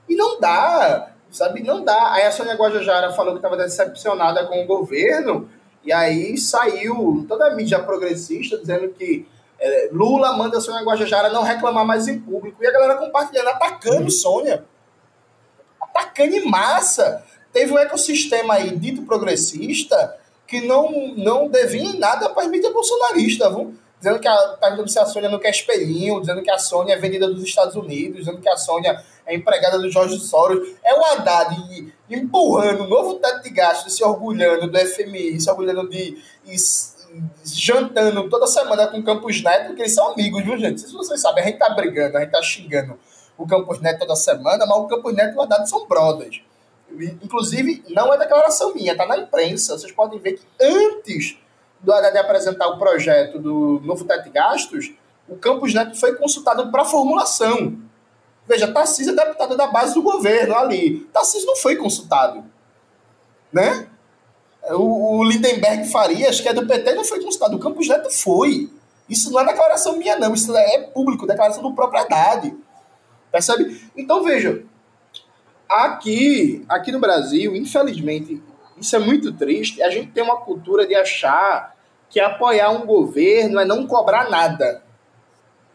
E não dá, sabe? Não dá. Aí a Sônia Guajajara falou que estava decepcionada com o governo, e aí saiu toda a mídia progressista dizendo que é, Lula manda a Sônia Guajajara não reclamar mais em público. E a galera compartilhando, atacando Sônia. Atacando em massa. Teve um ecossistema aí dito progressista que não, não devia em nada para as mídias bolsonaristas, viu? Dizendo que a, perguntando se a Sônia não quer espelhinho, dizendo que a Sônia é vendida dos Estados Unidos, dizendo que a Sônia é empregada do Jorge Soros. É o Haddad empurrando o novo teto de gasto, se orgulhando do FMI, se orgulhando de jantando toda semana com o Campos Neto, porque eles são amigos, viu, gente? Se vocês sabem, a gente tá brigando, a gente tá xingando o Campos Neto toda semana, mas o Campos Neto e o Haddad são brothers. Inclusive, não é declaração minha, tá na imprensa. Vocês podem ver que antes do Haddad apresentar o projeto do novo teto de gastos, o Campos Neto foi consultado para formulação. Veja, Tarcísio é deputado da base do governo ali. Tarcísio não foi consultado. Né? O, o Lindenberg Farias, que é do PT, não foi consultado. O Campos Neto foi. Isso não é declaração minha, não. Isso é público, declaração do propriedade. Percebe? Então, veja. Aqui, aqui no Brasil, infelizmente, isso é muito triste. A gente tem uma cultura de achar que apoiar um governo é não cobrar nada.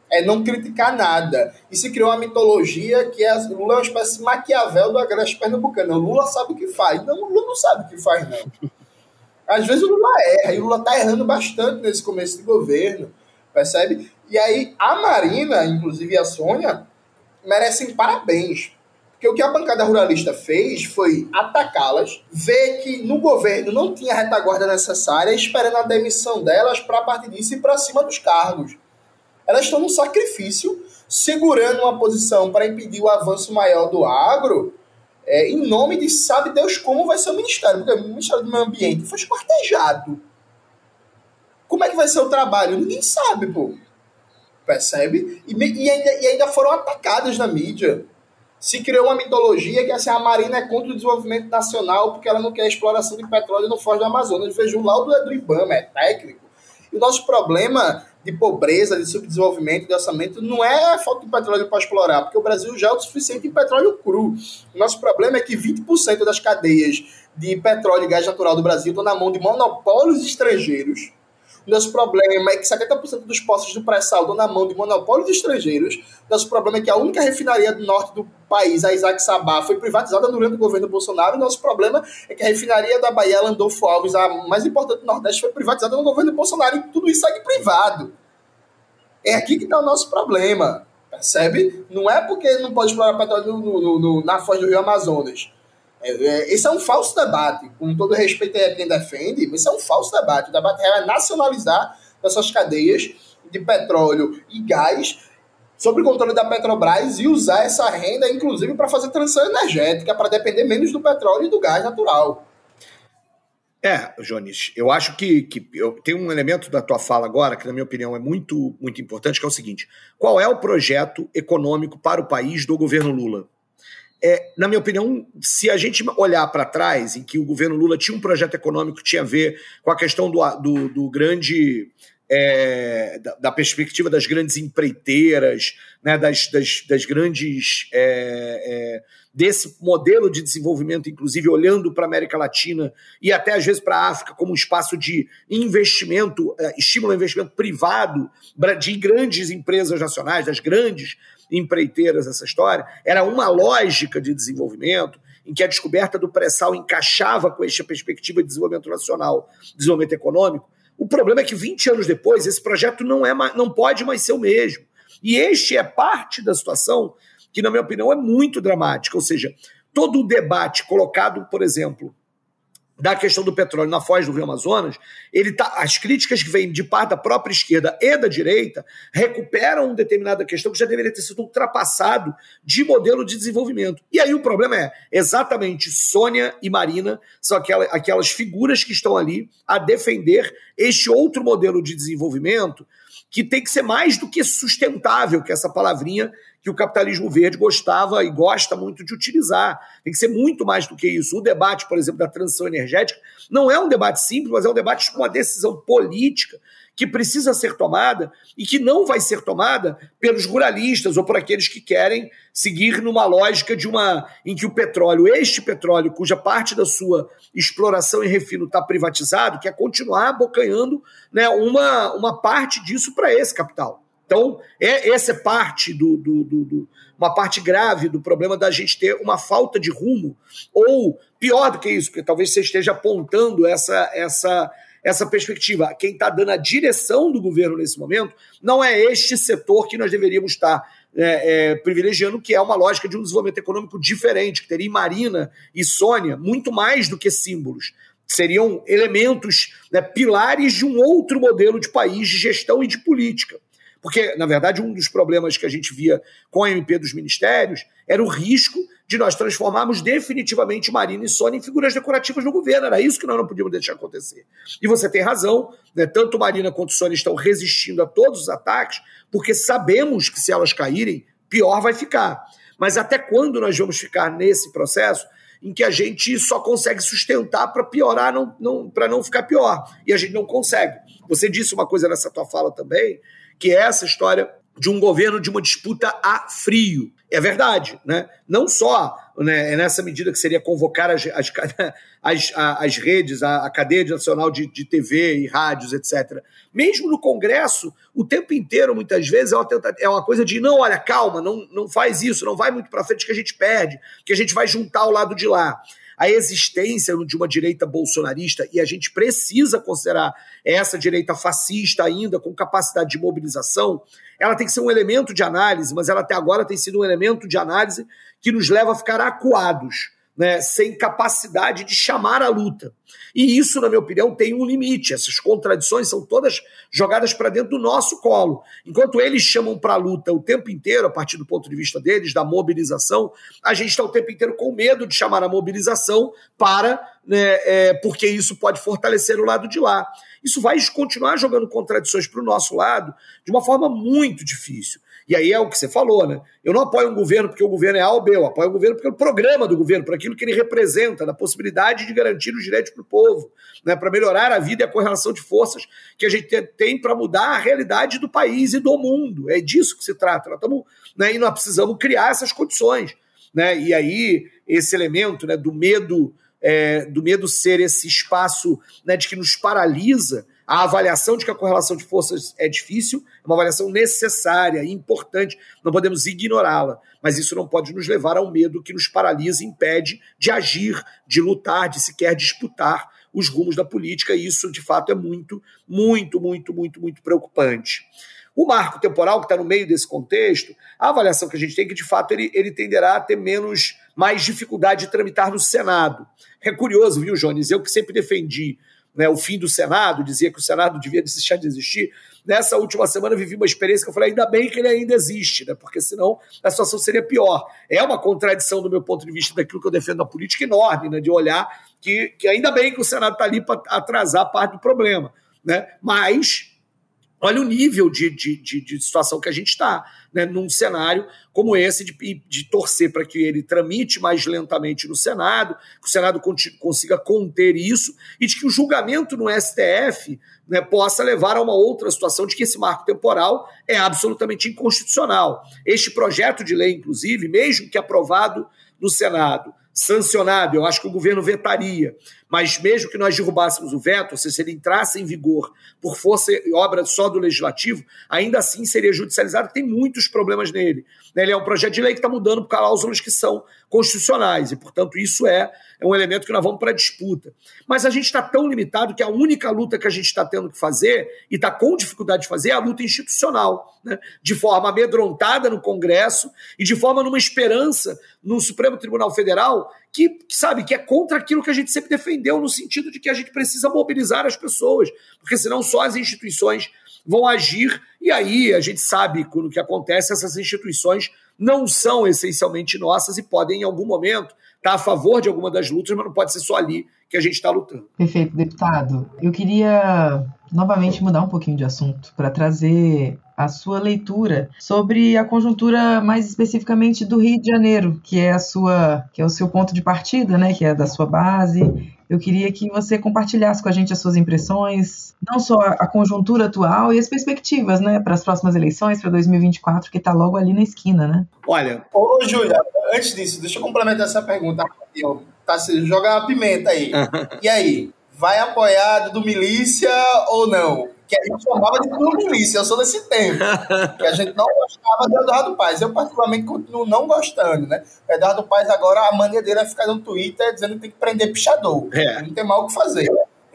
É não criticar nada. E se criou uma mitologia que é, Lula é uma espécie de Maquiavel do agreste pernambucano. O Lula sabe o que faz. Não, o Lula não sabe o que faz, não. Às vezes o Lula erra, e o Lula está errando bastante nesse começo de governo, percebe? E aí a Marina, inclusive a Sônia, merecem parabéns. Porque o que a bancada ruralista fez foi atacá-las, ver que no governo não tinha retaguarda necessária, esperando a demissão delas para partir disso ir para cima dos cargos. Elas estão num sacrifício, segurando uma posição para impedir o avanço maior do agro, é, em nome de sabe Deus como vai ser o Ministério, porque o Ministério do Meio Ambiente foi esquartejado. Como é que vai ser o trabalho? Ninguém sabe, pô. Percebe? E, e, ainda, e ainda foram atacadas na mídia. Se criou uma mitologia que assim, a Marina é contra o desenvolvimento nacional porque ela não quer exploração de petróleo no Foz do Amazonas. Veja, o laudo é do IBAMA, é técnico. E o nosso problema de pobreza, de subdesenvolvimento, de orçamento, não é a falta de petróleo para explorar, porque o Brasil já é o suficiente em petróleo cru. O nosso problema é que 20% das cadeias de petróleo e gás natural do Brasil estão na mão de monopólios estrangeiros nosso problema é que 70% dos postos do pré-sal estão na mão de monopólios estrangeiros. Nosso problema é que a única refinaria do norte do país, a Isaac Sabá, foi privatizada durante o governo Bolsonaro. Nosso problema é que a refinaria da Bahia, Landolfo Alves, a mais importante do Nordeste, foi privatizada no governo Bolsonaro. E tudo isso segue privado. É aqui que está o nosso problema. Percebe? Não é porque não pode explorar petróleo no, no, no, na foz do Rio Amazonas. É, é, esse é um falso debate. Com todo respeito a quem defende, isso é um falso debate. O debate é nacionalizar essas cadeias de petróleo e gás sob o controle da Petrobras e usar essa renda, inclusive, para fazer transição energética, para depender menos do petróleo e do gás natural. É, Jones, eu acho que, que eu, tem um elemento da tua fala agora que, na minha opinião, é muito, muito importante, que é o seguinte: qual é o projeto econômico para o país do governo Lula? É, na minha opinião, se a gente olhar para trás, em que o governo Lula tinha um projeto econômico que tinha a ver com a questão do, do, do grande. É, da, da, perspectiva das grandes empreiteiras, né, das, das, das grandes. É, é desse modelo de desenvolvimento, inclusive olhando para a América Latina e até às vezes para a África como um espaço de investimento, é, estímulo ao investimento privado de grandes empresas nacionais, das grandes empreiteiras essa história, era uma lógica de desenvolvimento em que a descoberta do pré-sal encaixava com esta perspectiva de desenvolvimento nacional, desenvolvimento econômico. O problema é que 20 anos depois esse projeto não é não pode mais ser o mesmo. E este é parte da situação que, na minha opinião, é muito dramática. Ou seja, todo o debate colocado, por exemplo, da questão do petróleo na foz do Rio Amazonas, ele tá, as críticas que vêm de parte da própria esquerda e da direita recuperam uma determinada questão que já deveria ter sido ultrapassado de modelo de desenvolvimento. E aí o problema é exatamente Sônia e Marina são aquelas, figuras que estão ali a defender este outro modelo de desenvolvimento que tem que ser mais do que sustentável, que é essa palavrinha que o capitalismo verde gostava e gosta muito de utilizar. Tem que ser muito mais do que isso. O debate, por exemplo, da transição energética não é um debate simples, mas é um debate com uma decisão política que precisa ser tomada e que não vai ser tomada pelos ruralistas ou por aqueles que querem seguir numa lógica de uma em que o petróleo, este petróleo, cuja parte da sua exploração e refino está privatizado, quer continuar abocanhando né, uma, uma parte disso para esse capital. Então, é, essa é parte do, do, do, do, uma parte grave do problema da gente ter uma falta de rumo, ou pior do que isso, porque talvez você esteja apontando essa, essa, essa perspectiva. Quem está dando a direção do governo nesse momento não é este setor que nós deveríamos estar é, é, privilegiando, que é uma lógica de um desenvolvimento econômico diferente, que teria Marina e Sônia muito mais do que símbolos seriam elementos, né, pilares de um outro modelo de país, de gestão e de política. Porque, na verdade, um dos problemas que a gente via com a MP dos ministérios era o risco de nós transformarmos definitivamente Marina e Sônia em figuras decorativas no governo. Era isso que nós não podíamos deixar acontecer. E você tem razão, né? tanto Marina quanto Sônia estão resistindo a todos os ataques, porque sabemos que se elas caírem, pior vai ficar. Mas até quando nós vamos ficar nesse processo em que a gente só consegue sustentar para piorar, não, não, para não ficar pior? E a gente não consegue. Você disse uma coisa nessa tua fala também, que é essa história de um governo de uma disputa a frio. É verdade, né? Não só né, é nessa medida que seria convocar as, as, as, as redes, a, a, cadeia nacional de, de TV e rádios, etc. Mesmo no Congresso, o tempo inteiro, muitas vezes, é uma, é uma coisa de não, olha, calma, não, não faz isso, não vai muito para frente que a gente perde, que a gente vai juntar o lado de lá a existência de uma direita bolsonarista, e a gente precisa considerar essa direita fascista ainda, com capacidade de mobilização, ela tem que ser um elemento de análise, mas ela até agora tem sido um elemento de análise que nos leva a ficar acuados né, sem capacidade de chamar a luta. E isso, na minha opinião, tem um limite. Essas contradições são todas jogadas para dentro do nosso colo. Enquanto eles chamam para a luta o tempo inteiro, a partir do ponto de vista deles, da mobilização, a gente está o tempo inteiro com medo de chamar a mobilização para, né, é, porque isso pode fortalecer o lado de lá. Isso vai continuar jogando contradições para o nosso lado de uma forma muito difícil. E aí é o que você falou, né? Eu não apoio um governo porque o governo é A ou B, eu apoio o governo porque é o programa do governo, por aquilo que ele representa, da possibilidade de garantir os direitos para o povo, né? para melhorar a vida e a correlação de forças que a gente tem para mudar a realidade do país e do mundo. É disso que se trata. Nós estamos, né, e nós precisamos criar essas condições. Né? E aí, esse elemento né, do medo. É, do medo ser esse espaço né, de que nos paralisa, a avaliação de que a correlação de forças é difícil, é uma avaliação necessária e importante, não podemos ignorá-la, mas isso não pode nos levar ao medo que nos paralisa e impede de agir, de lutar, de sequer disputar os rumos da política, e isso de fato é muito, muito, muito, muito, muito preocupante. O marco temporal que está no meio desse contexto, a avaliação que a gente tem é que, de fato, ele, ele tenderá a ter menos, mais dificuldade de tramitar no Senado. É curioso, viu, Jones? Eu que sempre defendi né, o fim do Senado, dizia que o Senado devia deixar de existir. Nessa última semana vivi uma experiência que eu falei, ainda bem que ele ainda existe, né, porque senão a situação seria pior. É uma contradição do meu ponto de vista daquilo que eu defendo na política enorme, né, de olhar que, que ainda bem que o Senado está ali para atrasar parte do problema. Né, mas Olha o nível de, de, de, de, situação que a gente está, né, num cenário como esse, de, de torcer para que ele tramite mais lentamente no Senado, que o Senado consiga conter isso, e de que o julgamento no STF né, possa levar a uma outra situação de que esse marco temporal é absolutamente inconstitucional. Este projeto de lei, inclusive, mesmo que aprovado no Senado, sancionado, eu acho que o governo vetaria, mas mesmo que nós derrubássemos o veto, ou seja, se ele entrasse em vigor por força e obra só do legislativo, ainda assim seria judicializado, tem muitos problemas nele. Né? Ele é um projeto de lei que está mudando por cláusulas que são constitucionais, e, portanto, isso é, é um elemento que nós vamos para a disputa. Mas a gente está tão limitado que a única luta que a gente está tendo que fazer, e está com dificuldade de fazer, é a luta institucional, né? de forma amedrontada no Congresso e de forma numa esperança no Supremo Tribunal Federal que, sabe, que é contra aquilo que a gente sempre defendeu, no sentido de que a gente precisa mobilizar as pessoas, porque senão só as instituições vão agir, e aí a gente sabe quando que acontece, essas instituições não são essencialmente nossas e podem, em algum momento, estar a favor de alguma das lutas, mas não pode ser só ali que a gente está lutando. Perfeito, deputado. Eu queria novamente mudar um pouquinho de assunto para trazer a sua leitura sobre a conjuntura mais especificamente do Rio de Janeiro, que é a sua, que é o seu ponto de partida, né, que é da sua base. Eu queria que você compartilhasse com a gente as suas impressões, não só a conjuntura atual e as perspectivas, né, para as próximas eleições, para 2024, que está logo ali na esquina, né? Olha, ô Júlia, antes disso, deixa eu complementar essa pergunta. Tá, joga uma pimenta aí. e aí, vai apoiar do milícia ou não? que a gente chamava de tudo milícia. Eu sou desse tempo. que a gente não gostava do Eduardo Paes. Eu, particularmente, continuo não gostando, né? O Eduardo Paes, agora, a mania dele é ficar no Twitter dizendo que tem que prender pichador. É. Não tem mal o que fazer.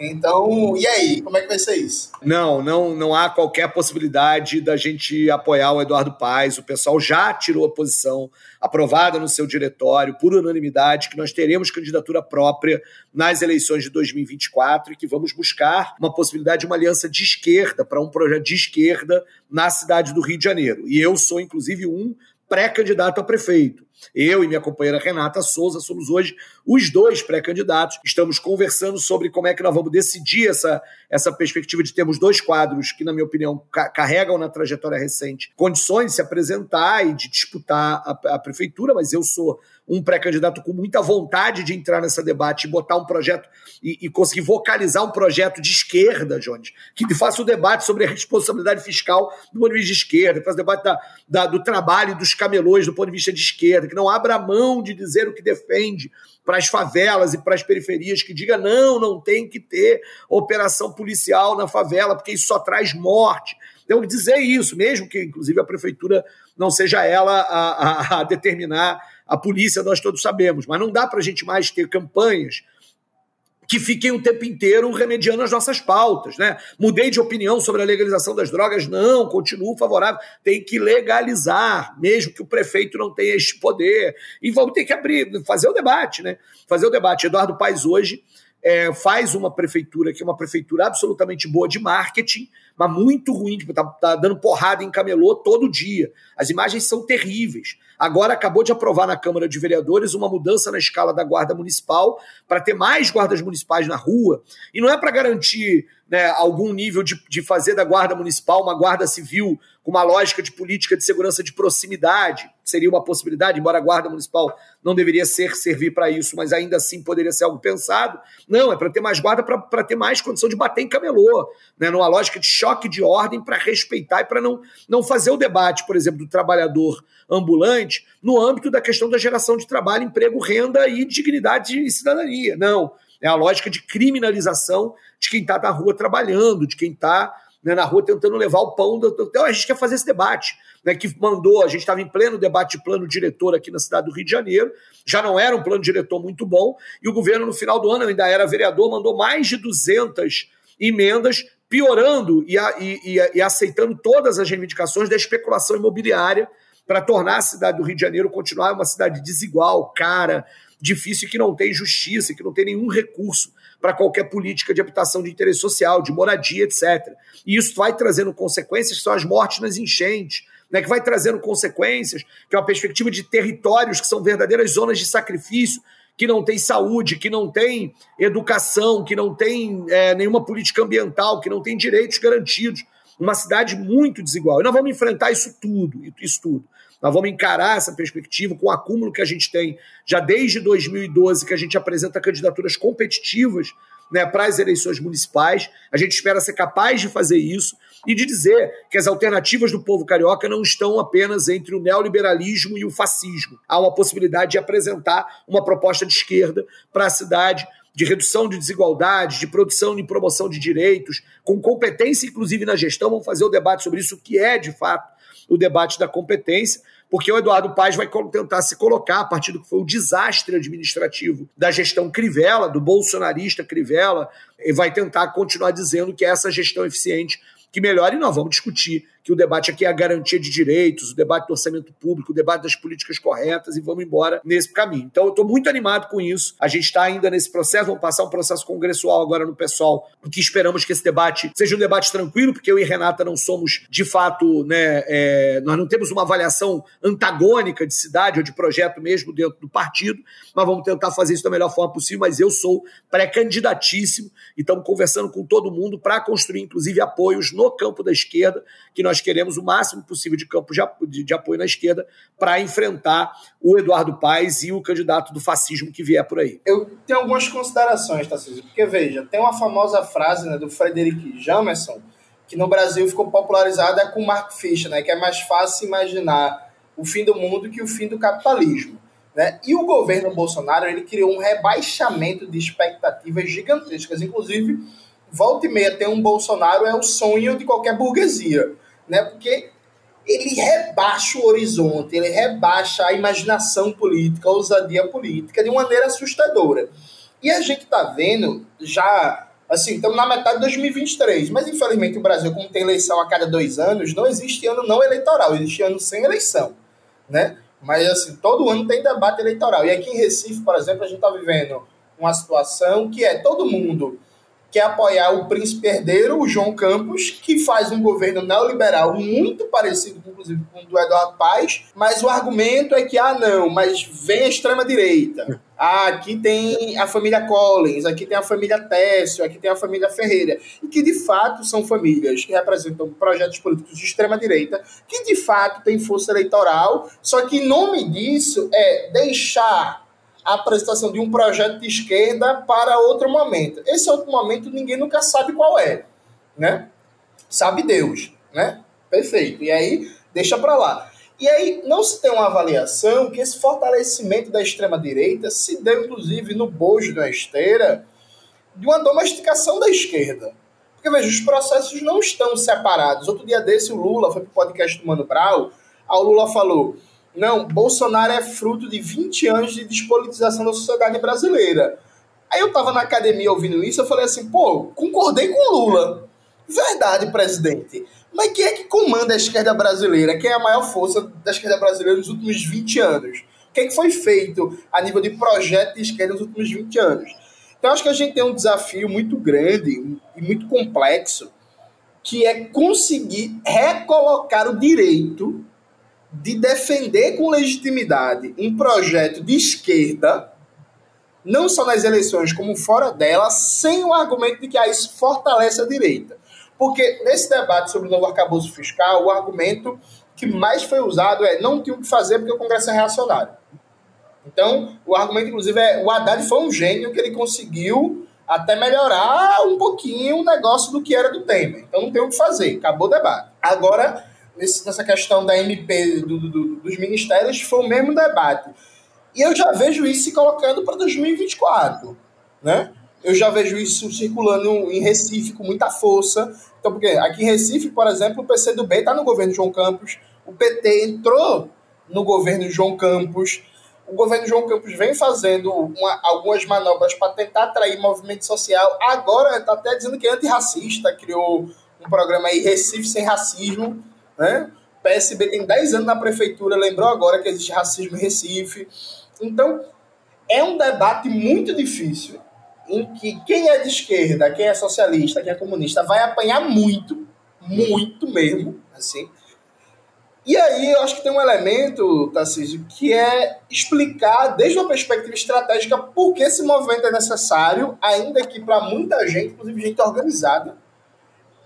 Então, e aí, como é que vai ser isso? Não, não, não há qualquer possibilidade da gente apoiar o Eduardo Paes. O pessoal já tirou a posição aprovada no seu diretório por unanimidade que nós teremos candidatura própria nas eleições de 2024 e que vamos buscar uma possibilidade de uma aliança de esquerda para um projeto de esquerda na cidade do Rio de Janeiro. E eu sou inclusive um pré-candidato a prefeito. Eu e minha companheira Renata Souza somos hoje os dois pré-candidatos. Estamos conversando sobre como é que nós vamos decidir essa, essa perspectiva de termos dois quadros que, na minha opinião, ca carregam na trajetória recente condições de se apresentar e de disputar a, a prefeitura, mas eu sou um pré-candidato com muita vontade de entrar nessa debate e botar um projeto e, e, conseguir vocalizar um projeto de esquerda, Jones, que faça o debate sobre a responsabilidade fiscal do ponto de vista de esquerda, que faça o debate da, da, do trabalho dos camelões do ponto de vista de esquerda, que não abra mão de dizer o que defende para as favelas e para as periferias, que diga não, não tem que ter operação policial na favela, porque isso só traz morte. Que dizer isso, mesmo que, inclusive, a prefeitura não seja ela a, a, a determinar a polícia, nós todos sabemos, mas não dá para a gente mais ter campanhas que fiquem o tempo inteiro remediando as nossas pautas, né? Mudei de opinião sobre a legalização das drogas? Não, continuo favorável. Tem que legalizar, mesmo que o prefeito não tenha este poder. E vamos ter que abrir, fazer o debate, né? Fazer o debate. Eduardo Paes hoje é, faz uma prefeitura que é uma prefeitura absolutamente boa de marketing, mas muito ruim, tipo, tá, tá dando porrada em camelô todo dia. As imagens são terríveis. Agora acabou de aprovar na Câmara de Vereadores uma mudança na escala da Guarda Municipal para ter mais guardas municipais na rua. E não é para garantir né, algum nível de, de fazer da Guarda Municipal uma Guarda Civil com uma lógica de política de segurança de proximidade, seria uma possibilidade, embora a Guarda Municipal não deveria ser servir para isso, mas ainda assim poderia ser algo pensado. Não, é para ter mais guarda, para ter mais condição de bater em camelô, né, numa lógica de choque de ordem para respeitar e para não, não fazer o debate, por exemplo, do trabalhador ambulante no âmbito da questão da geração de trabalho, emprego, renda e dignidade e cidadania. Não, é a lógica de criminalização de quem está na rua trabalhando, de quem está né, na rua tentando levar o pão. Do... Então a gente quer fazer esse debate, né, que mandou, a gente estava em pleno debate de plano diretor aqui na cidade do Rio de Janeiro, já não era um plano diretor muito bom, e o governo no final do ano, ainda era vereador, mandou mais de 200 emendas piorando e, e, e, e aceitando todas as reivindicações da especulação imobiliária para tornar a cidade do Rio de Janeiro continuar uma cidade desigual, cara, difícil que não tem justiça, que não tem nenhum recurso para qualquer política de habitação de interesse social, de moradia, etc. E isso vai trazendo consequências que são as mortes nas enchentes, né, que vai trazendo consequências, que é uma perspectiva de territórios que são verdadeiras zonas de sacrifício, que não tem saúde, que não tem educação, que não tem é, nenhuma política ambiental, que não tem direitos garantidos. Uma cidade muito desigual. E nós vamos enfrentar isso tudo, isso tudo. Nós vamos encarar essa perspectiva com o acúmulo que a gente tem já desde 2012, que a gente apresenta candidaturas competitivas né, para as eleições municipais. A gente espera ser capaz de fazer isso e de dizer que as alternativas do povo carioca não estão apenas entre o neoliberalismo e o fascismo. Há uma possibilidade de apresentar uma proposta de esquerda para a cidade de redução de desigualdades, de produção e promoção de direitos, com competência, inclusive, na gestão. Vamos fazer o debate sobre isso, que é, de fato, o debate da competência, porque o Eduardo Paes vai tentar se colocar a partir do que foi o desastre administrativo da gestão Crivella, do bolsonarista Crivella, e vai tentar continuar dizendo que é essa gestão eficiente que melhora, e nós vamos discutir que o debate aqui é a garantia de direitos, o debate do orçamento público, o debate das políticas corretas e vamos embora nesse caminho. Então eu estou muito animado com isso. A gente está ainda nesse processo, vamos passar um processo congressual agora no pessoal, que esperamos que esse debate seja um debate tranquilo, porque eu e Renata não somos de fato, né, é, nós não temos uma avaliação antagônica de cidade ou de projeto mesmo dentro do partido, mas vamos tentar fazer isso da melhor forma possível. Mas eu sou pré-candidatíssimo e estamos conversando com todo mundo para construir, inclusive, apoios no campo da esquerda, que nós queremos o máximo possível de campo de, apoio na esquerda para enfrentar o Eduardo Paes e o candidato do fascismo que vier por aí. Eu tenho algumas considerações, Tarcísio, porque veja, tem uma famosa frase né, do Frederic Jamerson, que no Brasil ficou popularizada com Mark Fisher, né, que é mais fácil imaginar o fim do mundo que o fim do capitalismo. Né? E o governo Bolsonaro ele criou um rebaixamento de expectativas gigantescas. Inclusive, volta e meia ter um Bolsonaro é o sonho de qualquer burguesia. Né? Porque ele rebaixa o horizonte, ele rebaixa a imaginação política, a ousadia política de maneira assustadora. E a gente está vendo já, assim, estamos na metade de 2023, mas infelizmente o Brasil, como tem eleição a cada dois anos, não existe ano não eleitoral, existe ano sem eleição, né? Mas, assim, todo ano tem debate eleitoral. E aqui em Recife, por exemplo, a gente está vivendo uma situação que é todo mundo quer apoiar o príncipe herdeiro, o João Campos, que faz um governo neoliberal muito parecido, inclusive, com o do Eduardo Paes, mas o argumento é que, ah, não, mas vem a extrema-direita. Ah, aqui tem a família Collins, aqui tem a família Técio, aqui tem a família Ferreira. E que, de fato, são famílias que representam projetos políticos de extrema-direita, que, de fato, têm força eleitoral, só que, em nome disso, é deixar a apresentação de um projeto de esquerda para outro momento. Esse outro momento ninguém nunca sabe qual é, né? Sabe Deus, né? Perfeito. E aí deixa para lá. E aí não se tem uma avaliação que esse fortalecimento da extrema direita se deu inclusive no bojo da esteira de uma domesticação da esquerda. Porque veja, os processos não estão separados. Outro dia desse o Lula foi pro podcast do Mano aí o Lula falou: não, Bolsonaro é fruto de 20 anos de despolitização da sociedade brasileira. Aí eu tava na academia ouvindo isso, eu falei assim, pô, concordei com Lula. Verdade, presidente. Mas quem é que comanda a esquerda brasileira? Quem é a maior força da esquerda brasileira nos últimos 20 anos? O que, é que foi feito a nível de projeto de esquerda nos últimos 20 anos? Então, acho que a gente tem um desafio muito grande e muito complexo, que é conseguir recolocar o direito de defender com legitimidade um projeto de esquerda, não só nas eleições, como fora delas, sem o argumento de que ah, isso fortalece a direita. Porque nesse debate sobre o novo arcabouço fiscal, o argumento que mais foi usado é não tinha o que fazer porque o Congresso é reacionário. Então, o argumento, inclusive, é o Haddad foi um gênio que ele conseguiu até melhorar um pouquinho o negócio do que era do Temer. Então, não tem o que fazer, acabou o debate. Agora, nesse, nessa questão da MP do, do, dos ministérios foi o mesmo debate. E eu já vejo isso se colocando para 2024, né? Eu já vejo isso circulando em Recife com muita força. Então, porque aqui em Recife, por exemplo, o PCdoB está no governo João Campos, o PT entrou no governo João Campos, o governo João Campos vem fazendo uma, algumas manobras para tentar atrair movimento social. Agora está até dizendo que é antirracista, criou um programa aí Recife Sem Racismo, né? PSB tem 10 anos na prefeitura, lembrou agora que existe racismo em Recife. Então, é um debate muito difícil em que quem é de esquerda, quem é socialista, quem é comunista vai apanhar muito, muito mesmo, assim. E aí eu acho que tem um elemento, Tarcísio, que é explicar desde uma perspectiva estratégica por que esse movimento é necessário, ainda que para muita gente, inclusive gente organizada,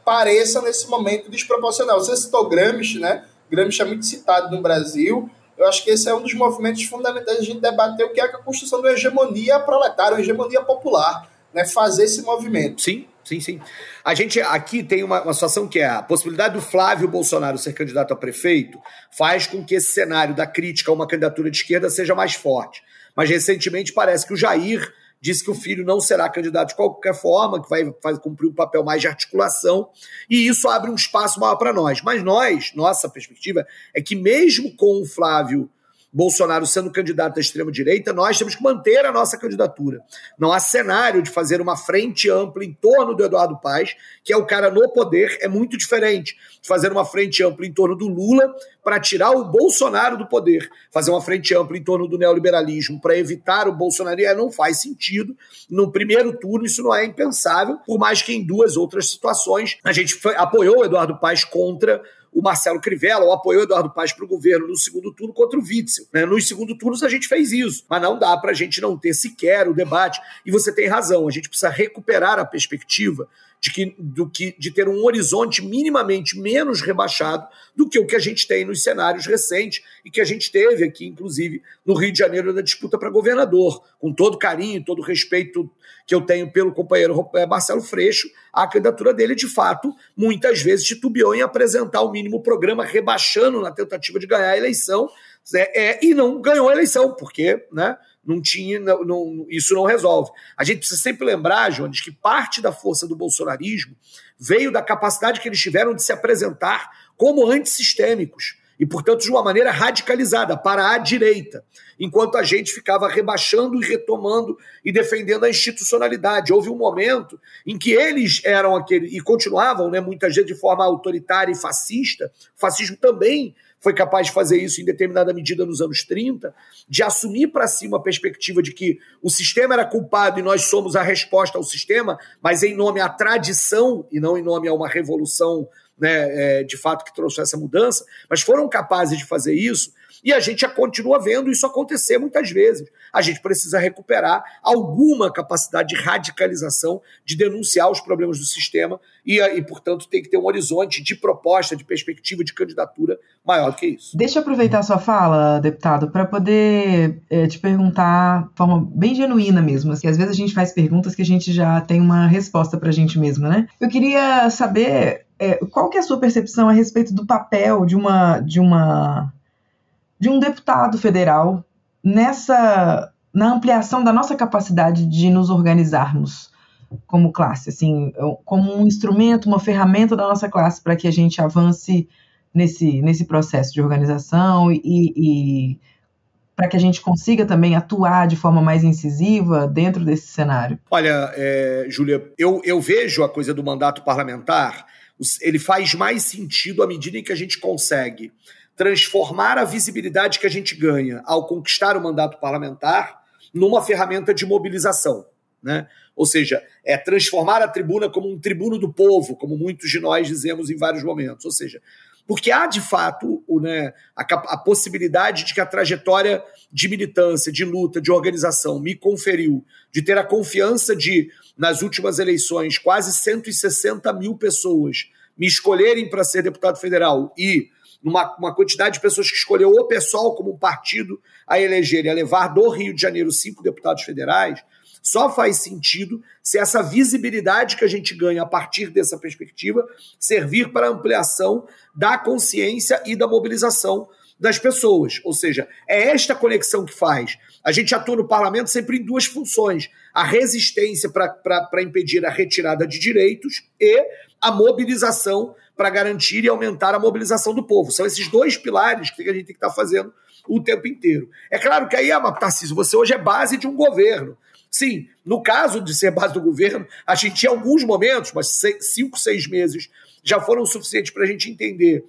pareça nesse momento desproporcional. Você citou Gramsci, né? Gramsci é muito citado no Brasil. Eu acho que esse é um dos movimentos fundamentais de a gente debater o que é a construção da hegemonia proletária, uma hegemonia popular, né? Fazer esse movimento. Sim, sim, sim. A gente aqui tem uma, uma situação que é a possibilidade do Flávio Bolsonaro ser candidato a prefeito faz com que esse cenário da crítica a uma candidatura de esquerda seja mais forte. Mas recentemente parece que o Jair disse que o filho não será candidato de qualquer forma, que vai, vai cumprir um papel mais de articulação, e isso abre um espaço maior para nós. Mas nós, nossa perspectiva, é que mesmo com o Flávio Bolsonaro sendo candidato da extrema-direita, nós temos que manter a nossa candidatura. Não há cenário de fazer uma frente ampla em torno do Eduardo Paes, que é o cara no poder, é muito diferente de fazer uma frente ampla em torno do Lula para tirar o Bolsonaro do poder. Fazer uma frente ampla em torno do neoliberalismo para evitar o Bolsonaro não faz sentido. No primeiro turno, isso não é impensável, por mais que em duas outras situações a gente foi, apoiou o Eduardo Paes contra o Marcelo Crivella, ou apoiou o Eduardo Paes para o governo no segundo turno contra o Witzel. Né? Nos segundo turnos a gente fez isso, mas não dá para a gente não ter sequer o debate. E você tem razão, a gente precisa recuperar a perspectiva de, que, do que, de ter um horizonte minimamente menos rebaixado do que o que a gente tem nos cenários recentes e que a gente teve aqui, inclusive, no Rio de Janeiro, na disputa para governador. Com todo carinho, todo respeito que eu tenho pelo companheiro eh, Marcelo Freixo, a candidatura dele, de fato, muitas vezes titubeou em apresentar o mínimo programa, rebaixando na tentativa de ganhar a eleição, é, é, e não ganhou a eleição, porque né, não tinha, não, não, isso não resolve. A gente precisa sempre lembrar, Jones, que parte da força do bolsonarismo veio da capacidade que eles tiveram de se apresentar como antissistêmicos e, portanto, de uma maneira radicalizada para a direita, enquanto a gente ficava rebaixando e retomando e defendendo a institucionalidade. Houve um momento em que eles eram aquele e continuavam, né, muitas vezes de forma autoritária e fascista. O fascismo também foi capaz de fazer isso em determinada medida nos anos 30, de assumir para si uma perspectiva de que o sistema era culpado e nós somos a resposta ao sistema, mas em nome à tradição e não em nome a uma revolução né, é, de fato que trouxe essa mudança, mas foram capazes de fazer isso e a gente já continua vendo isso acontecer muitas vezes. A gente precisa recuperar alguma capacidade de radicalização, de denunciar os problemas do sistema e, e, portanto, tem que ter um horizonte de proposta, de perspectiva, de candidatura maior do que isso. Deixa eu aproveitar sua fala, deputado, para poder é, te perguntar de forma bem genuína mesmo. Assim, às vezes a gente faz perguntas que a gente já tem uma resposta para a gente mesma, né? Eu queria saber é, qual que é a sua percepção a respeito do papel de uma, de uma de um deputado federal nessa na ampliação da nossa capacidade de nos organizarmos como classe, assim, como um instrumento, uma ferramenta da nossa classe para que a gente avance nesse, nesse processo de organização e, e para que a gente consiga também atuar de forma mais incisiva dentro desse cenário? Olha, é, Júlia, eu, eu vejo a coisa do mandato parlamentar, ele faz mais sentido à medida em que a gente consegue transformar a visibilidade que a gente ganha ao conquistar o mandato parlamentar numa ferramenta de mobilização. Né? Ou seja, é transformar a tribuna como um tribuno do povo, como muitos de nós dizemos em vários momentos. Ou seja, porque há de fato o, né, a, a, possibilidade de que a trajetória de militância, de luta, de organização me conferiu, de ter a confiança de, nas últimas eleições, quase 160 mil pessoas me escolherem para ser deputado federal e numa uma quantidade de pessoas que escolheu o pessoal como partido a eleger e a levar do Rio de Janeiro cinco deputados federais, só faz sentido se essa visibilidade que a gente ganha a partir dessa perspectiva servir para ampliação da consciência e da mobilização das pessoas. Ou seja, é esta conexão que faz. A gente atua no parlamento sempre em duas funções: a resistência para impedir a retirada de direitos e a mobilização para garantir e aumentar a mobilização do povo. São esses dois pilares que a gente tem que estar tá fazendo o tempo inteiro. É claro que aí, Tarcísio, você hoje é base de um governo. Sim, no caso de ser base do governo, a gente tinha alguns momentos, mas cinco, seis meses, já foram suficientes para a gente entender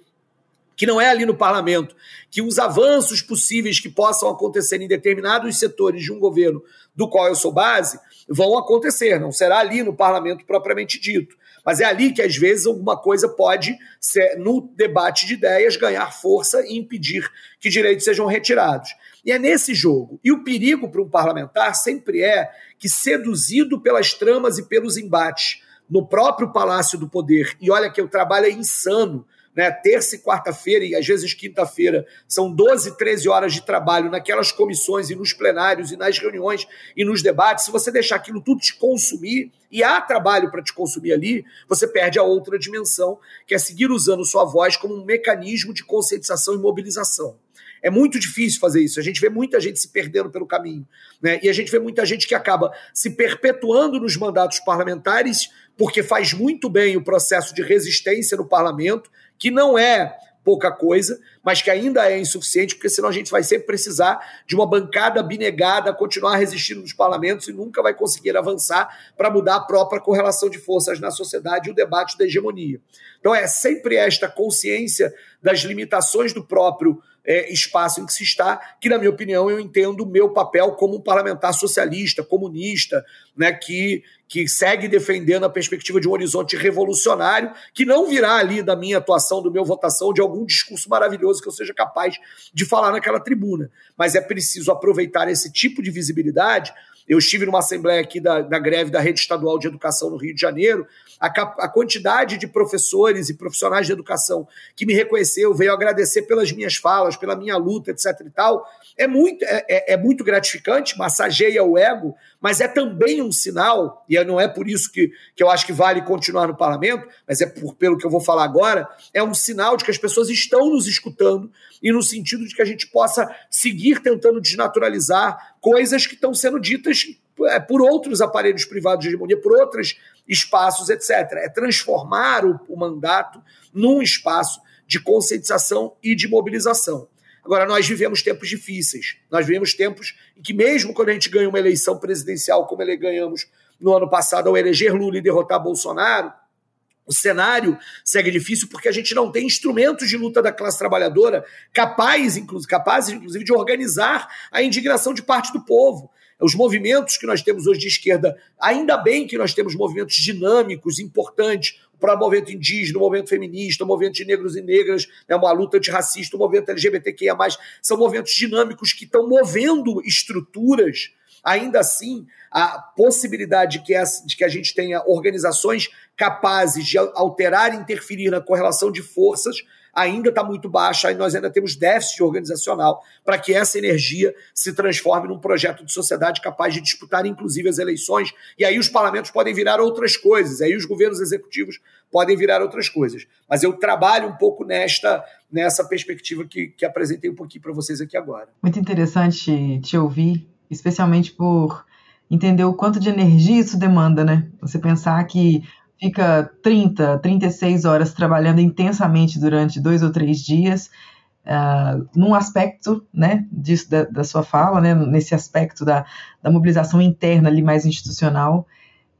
que não é ali no parlamento, que os avanços possíveis que possam acontecer em determinados setores de um governo do qual eu sou base vão acontecer, não será ali no parlamento propriamente dito. Mas é ali que, às vezes, alguma coisa pode, ser, no debate de ideias, ganhar força e impedir que direitos sejam retirados. E é nesse jogo. E o perigo para um parlamentar sempre é que, seduzido pelas tramas e pelos embates no próprio Palácio do Poder, e olha que o trabalho é insano né, terça e quarta-feira, e às vezes quinta-feira, são 12, 13 horas de trabalho naquelas comissões e nos plenários e nas reuniões e nos debates. Se você deixar aquilo tudo te consumir, e há trabalho para te consumir ali, você perde a outra dimensão, que é seguir usando sua voz como um mecanismo de conscientização e mobilização. É muito difícil fazer isso. A gente vê muita gente se perdendo pelo caminho. Né? E a gente vê muita gente que acaba se perpetuando nos mandatos parlamentares, porque faz muito bem o processo de resistência no parlamento, que não é pouca coisa, mas que ainda é insuficiente, porque senão a gente vai sempre precisar de uma bancada abnegada, continuar resistindo nos parlamentos e nunca vai conseguir avançar para mudar a própria correlação de forças na sociedade e o debate da hegemonia. Então é sempre esta consciência das limitações do próprio é, espaço em que se está, que, na minha opinião, eu entendo o meu papel como um parlamentar socialista, comunista, né, que, que segue defendendo a perspectiva de um horizonte revolucionário, que não virá ali da minha atuação, do meu votação, de algum discurso maravilhoso que eu seja capaz de falar naquela tribuna. Mas é preciso aproveitar esse tipo de visibilidade eu estive numa assembleia aqui da, da greve da Rede Estadual de Educação no Rio de Janeiro. A, a, quantidade de professores e profissionais de educação que me reconheceu, veio agradecer pelas minhas falas, pela minha luta, etc. e tal, é muito, é, é, é muito gratificante, massageia o ego, mas é também um sinal, e não é por isso que, que eu acho que vale continuar no parlamento, mas é por, pelo que eu vou falar agora, é um sinal de que as pessoas estão nos escutando e no sentido de que a gente possa seguir tentando desnaturalizar coisas que estão sendo ditas é, por outros aparelhos privados de hegemonia, por outros espaços, etc. É transformar o, o mandato num espaço de conscientização e de mobilização. Agora, nós vivemos tempos difíceis. Nós vivemos tempos em que, mesmo quando a gente ganha uma eleição presidencial, como ele ganhamos no ano passado ao eleger Lula e derrotar Bolsonaro, o cenário segue difícil porque a gente não tem instrumentos de luta da classe trabalhadora capazes, inclusive, capazes, inclusive, de organizar a indignação de parte do povo. Os movimentos que nós temos hoje de esquerda, ainda bem que nós temos movimentos dinâmicos, importantes, para o movimento indígena, o movimento feminista, o movimento de negros e negras, né, uma luta antirracista, o movimento LGBTQIA+, são movimentos dinâmicos que estão movendo estruturas ainda assim, a possibilidade de que, de que a gente tenha organizações capazes de alterar e interferir na correlação de forças ainda está muito baixa e nós ainda temos déficit organizacional para que essa energia se transforme num projeto de sociedade capaz de disputar, inclusive, as eleições. E aí os parlamentos podem virar outras coisas, aí os governos executivos podem virar outras coisas. Mas eu trabalho um pouco nesta nessa perspectiva que, que apresentei um pouquinho para vocês aqui agora. Muito interessante te ouvir especialmente por entender o quanto de energia isso demanda, né? Você pensar que fica 30, 36 horas trabalhando intensamente durante dois ou três dias, uh, num aspecto, né, disso, da, da, sua fala, né, nesse aspecto da, da mobilização interna ali mais institucional,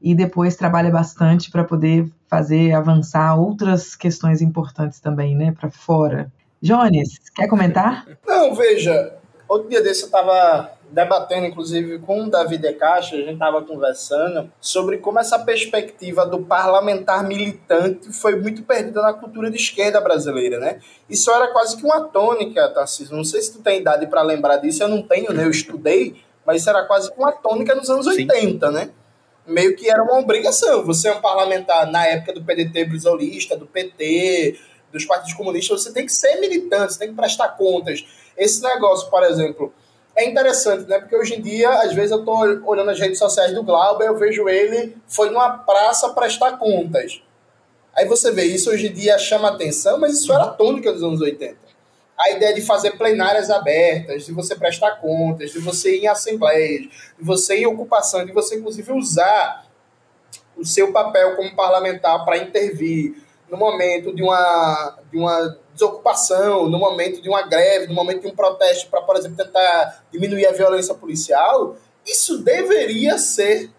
e depois trabalha bastante para poder fazer avançar outras questões importantes também, né, para fora. Jones, quer comentar? Não, veja, outro dia desse eu estava debatendo, inclusive, com o Davi De Castro, a gente estava conversando sobre como essa perspectiva do parlamentar militante foi muito perdida na cultura de esquerda brasileira, né? Isso era quase que uma tônica, Tarcísio. Não sei se tu tem idade para lembrar disso, eu não tenho, né? Eu estudei, mas isso era quase que uma tônica nos anos Sim. 80, né? Meio que era uma obrigação. Você é um parlamentar na época do PDT brisolista, do PT, dos partidos comunistas, você tem que ser militante, você tem que prestar contas. Esse negócio, por exemplo, é interessante, né? Porque hoje em dia, às vezes eu tô olhando as redes sociais do Glauber, eu vejo ele foi numa praça prestar contas. Aí você vê isso hoje em dia chama atenção, mas isso era tônica dos anos 80. A ideia de fazer plenárias abertas, de você prestar contas, de você ir em assembleias, de você ir em ocupação, de você inclusive usar o seu papel como parlamentar para intervir no momento de uma, de uma desocupação, no momento de uma greve, no momento de um protesto para, por exemplo, tentar diminuir a violência policial, isso deveria ser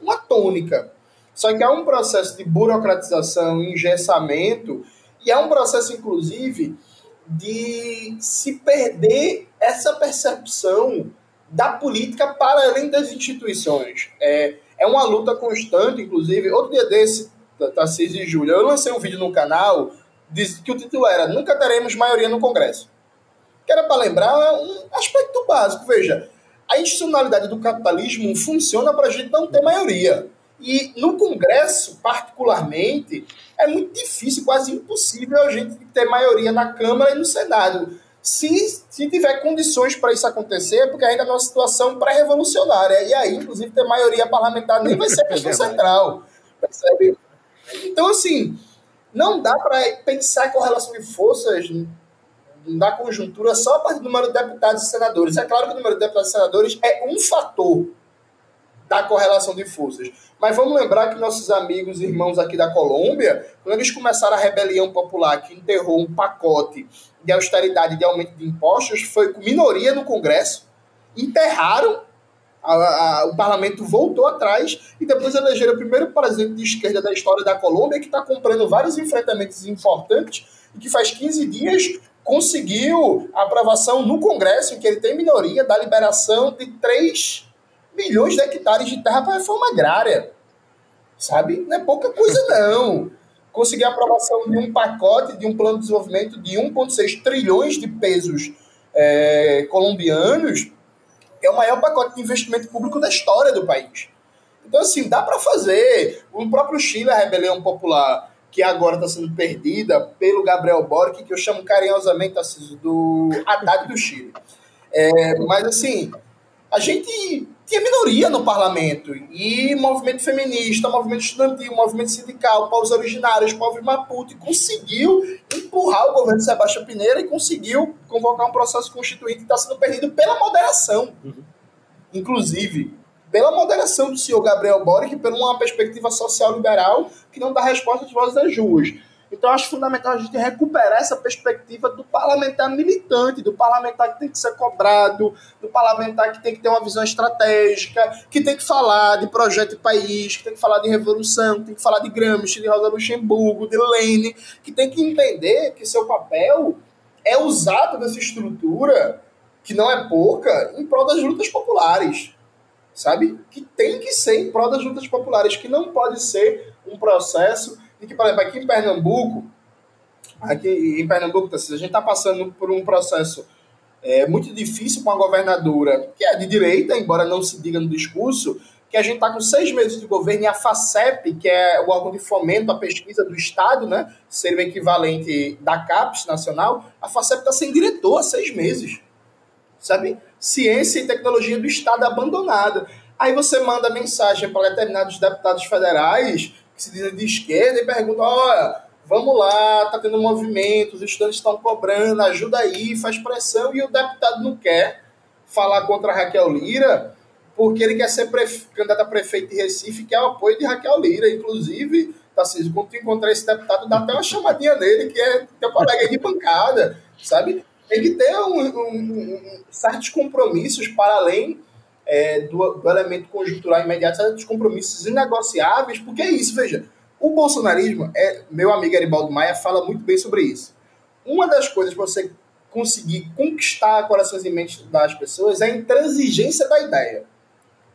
uma tônica. Só que há um processo de burocratização, engessamento, e há um processo, inclusive, de se perder essa percepção da política para além das instituições. É, é uma luta constante, inclusive. Outro dia desse, Tarcísio e Júlia, eu lancei um vídeo no canal que o título era Nunca teremos maioria no Congresso. Que era para lembrar um aspecto básico. Veja, a institucionalidade do capitalismo funciona para a gente não ter maioria. E no Congresso, particularmente, é muito difícil, quase impossível a gente ter maioria na Câmara e no Senado. Se, se tiver condições para isso acontecer, é porque ainda é uma situação pré-revolucionária. E aí, inclusive, ter maioria parlamentar nem vai ser questão central. Percebe? Então, assim, não dá para pensar correlação de forças da conjuntura só a partir do número de deputados e senadores. É claro que o número de deputados e senadores é um fator. da correlação de forças. Mas vamos lembrar que nossos amigos e irmãos aqui da Colômbia, quando eles começaram a rebelião popular que enterrou um pacote de austeridade de aumento de impostos, foi com minoria no Congresso, enterraram, a, a, o parlamento voltou atrás e depois elegeram o primeiro presidente de esquerda da história da Colômbia, que está comprando vários enfrentamentos importantes e que faz 15 dias conseguiu a aprovação no Congresso, em que ele tem minoria, da liberação de 3 milhões de hectares de terra para reforma agrária. Sabe? Não é pouca coisa, não. Conseguir a aprovação de um pacote, de um plano de desenvolvimento de 1,6 trilhões de pesos é, colombianos é o maior pacote de investimento público da história do país. Então, assim, dá para fazer. O próprio Chile, a rebelião popular, que agora está sendo perdida pelo Gabriel Boric, que eu chamo carinhosamente assim, do Haddad do Chile. É, mas, assim, a gente tinha minoria no parlamento. E movimento feminista, movimento estudantil, movimento sindical, povos originários, povos Maputo, conseguiu empurrar o governo de Sebastião Pineira e conseguiu convocar um processo constituinte que está sendo perdido pela moderação. Uhum. Inclusive, pela moderação do senhor Gabriel Boric, por uma perspectiva social liberal que não dá resposta às vozes das ruas. Então, acho fundamental a gente recuperar essa perspectiva do parlamentar militante, do parlamentar que tem que ser cobrado, do parlamentar que tem que ter uma visão estratégica, que tem que falar de projeto de país, que tem que falar de revolução, que tem que falar de Gramsci, de Rosa Luxemburgo, de Lênin, que tem que entender que seu papel é usado dessa estrutura, que não é pouca, em prol das lutas populares. Sabe? Que tem que ser em prol das lutas populares, que não pode ser um processo que, por exemplo, aqui em Pernambuco, aqui em Pernambuco, a gente está passando por um processo é, muito difícil com a governadora, que é de direita, embora não se diga no discurso, que a gente está com seis meses de governo e a FACEP, que é o órgão de fomento à pesquisa do Estado, né, ser o equivalente da CAPES nacional, a FACEP está sem diretor há seis meses. Sabe? Ciência e tecnologia do Estado abandonada. Aí você manda mensagem para determinados deputados federais que se dizem de esquerda e perguntam: olha, vamos lá, tá tendo movimento, os estudantes estão cobrando, ajuda aí, faz pressão, e o deputado não quer falar contra Raquel Lira, porque ele quer ser candidato a prefeito de Recife, que é o apoio de Raquel Lira. Inclusive, Tarcísio, quando tu encontrar esse deputado, dá até uma chamadinha nele, que é teu colega de bancada, sabe? Tem que ter um, um, um, certos compromissos para além é, do, do, elemento conjuntural imediato, dos compromissos inegociáveis, porque é isso, veja, o bolsonarismo, é, meu amigo Aribaldo Maia fala muito bem sobre isso. Uma das coisas para você conseguir conquistar corações e mentes das pessoas é a intransigência da ideia.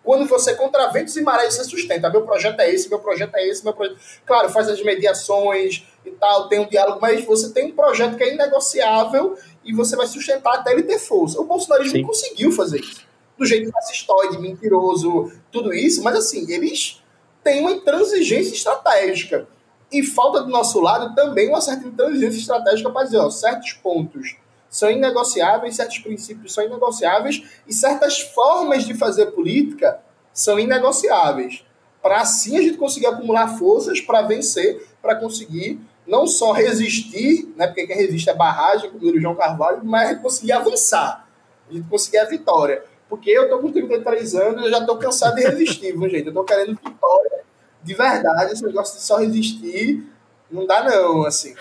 Quando você, contra ventos e marés, você sustenta. Meu projeto é esse, meu projeto é esse, meu projeto. Claro, faz as mediações e tal, tem um diálogo, mas você tem um projeto que é inegociável e você vai sustentar até ele ter força. O bolsonarismo Sim. conseguiu fazer isso do jeito fascistoide, mentiroso, tudo isso, mas assim, eles têm uma intransigência estratégica. E falta do nosso lado também uma certa intransigência estratégica para dizer, ó, certos pontos são inegociáveis, certos princípios são inegociáveis e certas formas de fazer política são inegociáveis. Para assim a gente conseguir acumular forças para vencer, para conseguir não só resistir, né, porque quem resiste é barragem, como o João Carvalho, mas a gente conseguir avançar, a gente conseguir a vitória. Porque eu tô com 33 anos eu já tô cansado de resistir, viu, gente? Eu tô querendo vitória de verdade. Esse negócio de só resistir não dá, não, assim.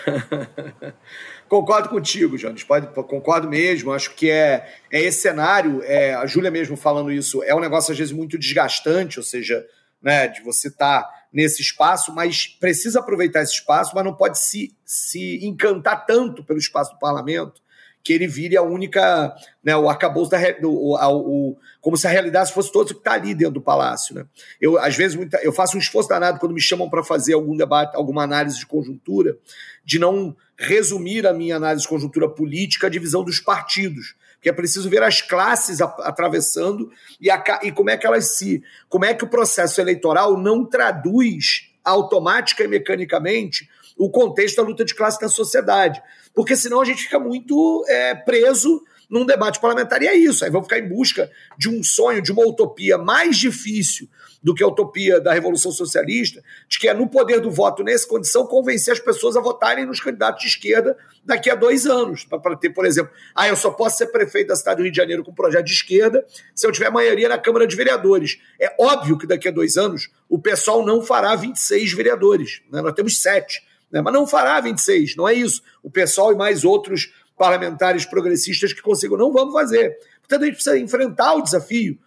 concordo contigo, Jones. Pode, concordo mesmo. Acho que é, é esse cenário, é, a Júlia mesmo falando isso, é um negócio às vezes muito desgastante, ou seja, né, de você estar tá nesse espaço, mas precisa aproveitar esse espaço, mas não pode se, se encantar tanto pelo espaço do parlamento que ele vire a única, né, o arcabouço da o, como se a realidade fosse todo o que está ali dentro do palácio, né? Eu às vezes muita, eu faço um esforço danado quando me chamam para fazer algum debate, alguma análise de conjuntura, de não resumir a minha análise de conjuntura política à divisão dos partidos, porque é preciso ver as classes a, atravessando e, a, e como é que elas se, como é que o processo eleitoral não traduz automática e mecanicamente o contexto da luta de classe na sociedade porque senão a gente fica muito é, preso num debate parlamentar. E é isso. Aí vão ficar em busca de um sonho, de uma utopia mais difícil do que a utopia da Revolução Socialista, de que é no poder do voto, nessa condição, convencer as pessoas a votarem nos candidatos de esquerda daqui a dois anos. Para ter, por exemplo, ah, eu só posso ser prefeito da cidade do Rio de Janeiro com projeto de esquerda se eu tiver maioria na Câmara de Vereadores. É óbvio que daqui a dois anos o pessoal não fará 26 vereadores. Né? Nós temos sete. Né? Mas não fará 26, não é isso. O pessoal e mais outros parlamentares progressistas que consigam, não vamos fazer. Portanto, a gente precisa enfrentar o desafio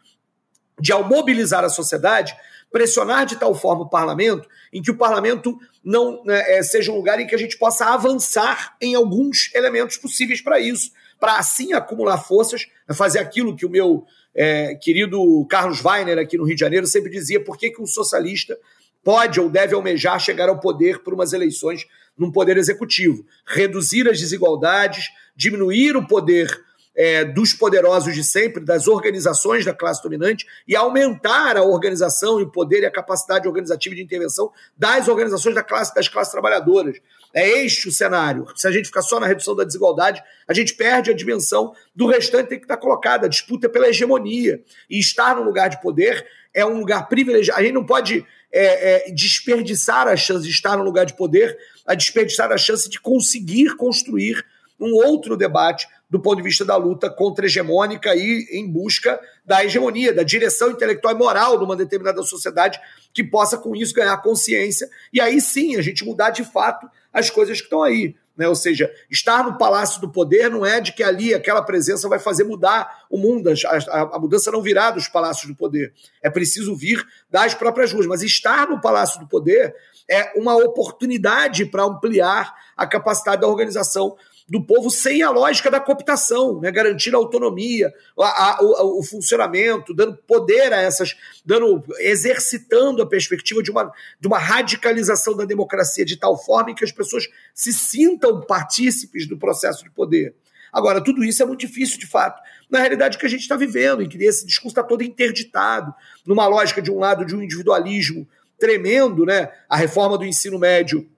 de, ao mobilizar a sociedade, pressionar de tal forma o parlamento em que o parlamento não né, é, seja um lugar em que a gente possa avançar em alguns elementos possíveis para isso, para assim acumular forças, fazer aquilo que o meu é, querido Carlos Weiner aqui no Rio de Janeiro sempre dizia: por que, que um socialista pode ou deve almejar chegar ao poder por umas eleições num poder executivo? Reduzir as desigualdades, diminuir o poder é, dos poderosos de sempre, das organizações da classe dominante, e aumentar a organização e o poder e a capacidade organizativa de intervenção das organizações da classe, das classes trabalhadoras. É este o cenário. Se a gente ficar só na redução da desigualdade, a gente perde a dimensão do restante tem que estar colocada. A disputa é pela hegemonia. E estar no lugar de poder é um lugar privilegiado. A gente não pode é, é, desperdiçar a chance de estar no lugar de poder, a desperdiçar a chance de conseguir construir um outro debate do ponto de vista da luta contra-hegemônica e em busca da hegemonia, da direção intelectual e moral de uma determinada sociedade que possa, com isso, ganhar consciência e aí sim a gente mudar de fato as coisas que estão aí. Né? Ou seja, estar no palácio do poder não é de que ali aquela presença vai fazer mudar o mundo, a, a, a mudança não virá dos palácios do poder. É preciso vir das próprias ruas. Mas estar no palácio do poder é uma oportunidade para ampliar a capacidade da organização do povo sem a lógica da cooptação, né? garantir a autonomia, a, a, o, o, funcionamento, dando poder a essas, dando, exercitando a perspectiva de uma, de uma radicalização da democracia de tal forma que as pessoas se sintam partícipes do processo de poder. Agora, tudo isso é muito difícil, de fato, na realidade que a gente está vivendo, em que esse discurso está todo interditado, numa lógica, de um lado, de um individualismo tremendo, né? A reforma do ensino médio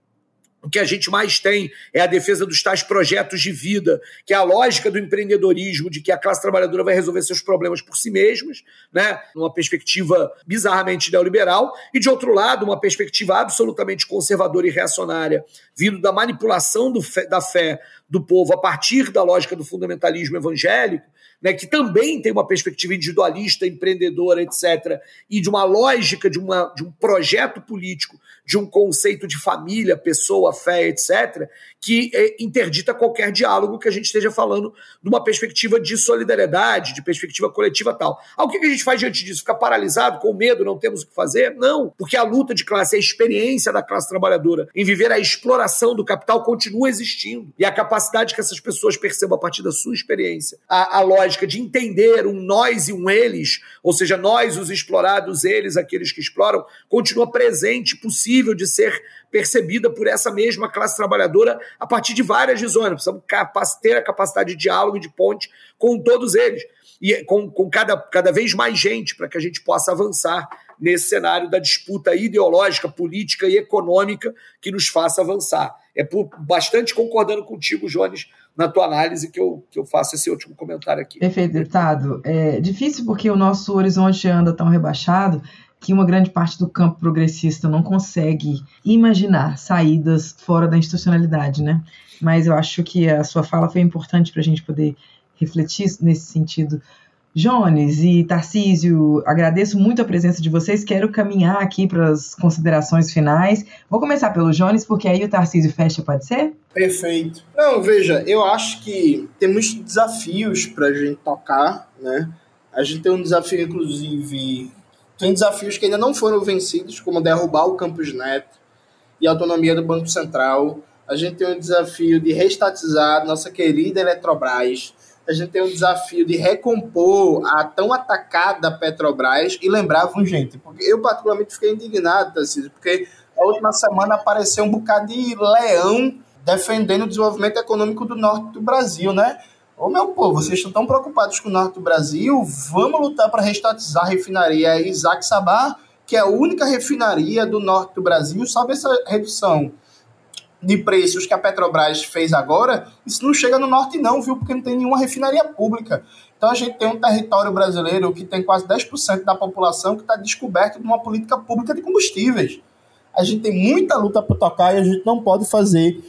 o que a gente mais tem é a defesa dos tais projetos de vida, que é a lógica do empreendedorismo, de que a classe trabalhadora vai resolver seus problemas por si mesmas, né? numa perspectiva bizarramente neoliberal, e de outro lado, uma perspectiva absolutamente conservadora e reacionária, vindo da manipulação da fé do povo a partir da lógica do fundamentalismo evangélico, né, que também tem uma perspectiva individualista, empreendedora, etc., e de uma lógica de, uma, de um projeto político, de um conceito de família, pessoa, fé, etc., que é, interdita qualquer diálogo que a gente esteja falando de uma perspectiva de solidariedade, de perspectiva coletiva tal. Ah, o que a gente faz diante disso? Ficar paralisado, com medo, não temos o que fazer? Não, porque a luta de classe, a experiência da classe trabalhadora em viver a exploração do capital continua existindo. E a capacidade que essas pessoas percebam a partir da sua experiência, a, a lógica de entender um nós e um eles, ou seja, nós os explorados, eles aqueles que exploram, continua presente, possível de ser percebida por essa mesma classe trabalhadora a partir de várias visões. Precisamos ter a capacidade de diálogo e de ponte com todos eles e com, com cada, cada vez mais gente para que a gente possa avançar nesse cenário da disputa ideológica, política e econômica que nos faça avançar. É por, bastante concordando contigo, Jones, na tua análise que eu, que eu faço esse último comentário aqui. Perfeito, deputado. É difícil porque o nosso horizonte anda tão rebaixado que uma grande parte do campo progressista não consegue imaginar saídas fora da institucionalidade, né? Mas eu acho que a sua fala foi importante para a gente poder refletir nesse sentido Jones e Tarcísio, agradeço muito a presença de vocês. Quero caminhar aqui para as considerações finais. Vou começar pelo Jones, porque aí o Tarcísio fecha, pode ser? Perfeito. Não, veja, eu acho que temos desafios para a gente tocar, né? A gente tem um desafio, inclusive, tem desafios que ainda não foram vencidos, como derrubar o Campus Neto e a autonomia do Banco Central. A gente tem um desafio de restatizar nossa querida Eletrobras a gente tem um desafio de recompor a tão atacada Petrobras e lembravam, gente, porque eu particularmente fiquei indignado, Tarcísio, porque a última semana apareceu um bocado de leão defendendo o desenvolvimento econômico do norte do Brasil, né? Ô meu povo, vocês estão tão preocupados com o norte do Brasil, vamos lutar para restatizar a refinaria Isaac Sabá, que é a única refinaria do norte do Brasil, sabe essa redução de preços que a Petrobras fez agora, isso não chega no norte não, viu? Porque não tem nenhuma refinaria pública. Então a gente tem um território brasileiro que tem quase 10% da população que está descoberto de uma política pública de combustíveis. A gente tem muita luta para tocar e a gente não pode fazer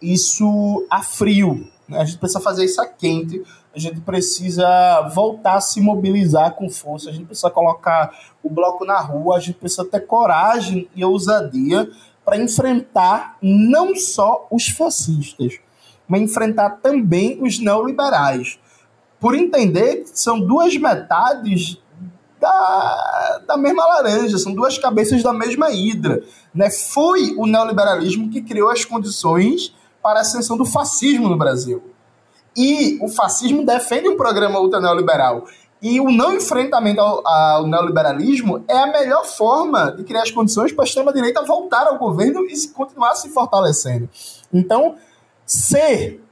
isso a frio. Né? A gente precisa fazer isso a quente. A gente precisa voltar a se mobilizar com força. A gente precisa colocar o bloco na rua. A gente precisa ter coragem e ousadia para enfrentar não só os fascistas, mas enfrentar também os neoliberais. Por entender que são duas metades da, da mesma laranja, são duas cabeças da mesma hidra. Né? Foi o neoliberalismo que criou as condições para a ascensão do fascismo no Brasil. E o fascismo defende um programa ultra-neoliberal. E o não enfrentamento ao, ao, neoliberalismo é a melhor forma de criar as condições para a extrema-direita voltar ao governo e continuar se fortalecendo. Então, ser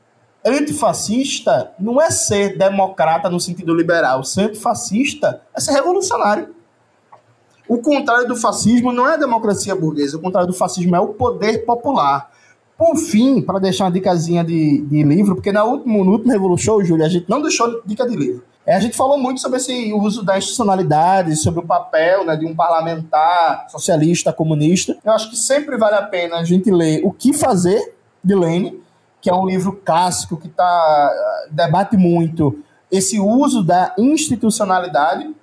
antifascista não é ser democrata no sentido liberal. Ser antifascista é ser revolucionário. O contrário do fascismo não é a democracia burguesa, o contrário do fascismo é o poder popular. Por fim, para deixar uma dicasinha de, de livro, porque na último, no último Revolution, Júlio, a gente não deixou dica de livro. É, a gente falou muito sobre esse uso da institucionalidade, sobre o papel né, de um parlamentar socialista, comunista. Eu acho que sempre vale a pena a gente ler O Que Fazer, de Lênin, que é um livro clássico que tá, debate muito esse uso da institucionalidade.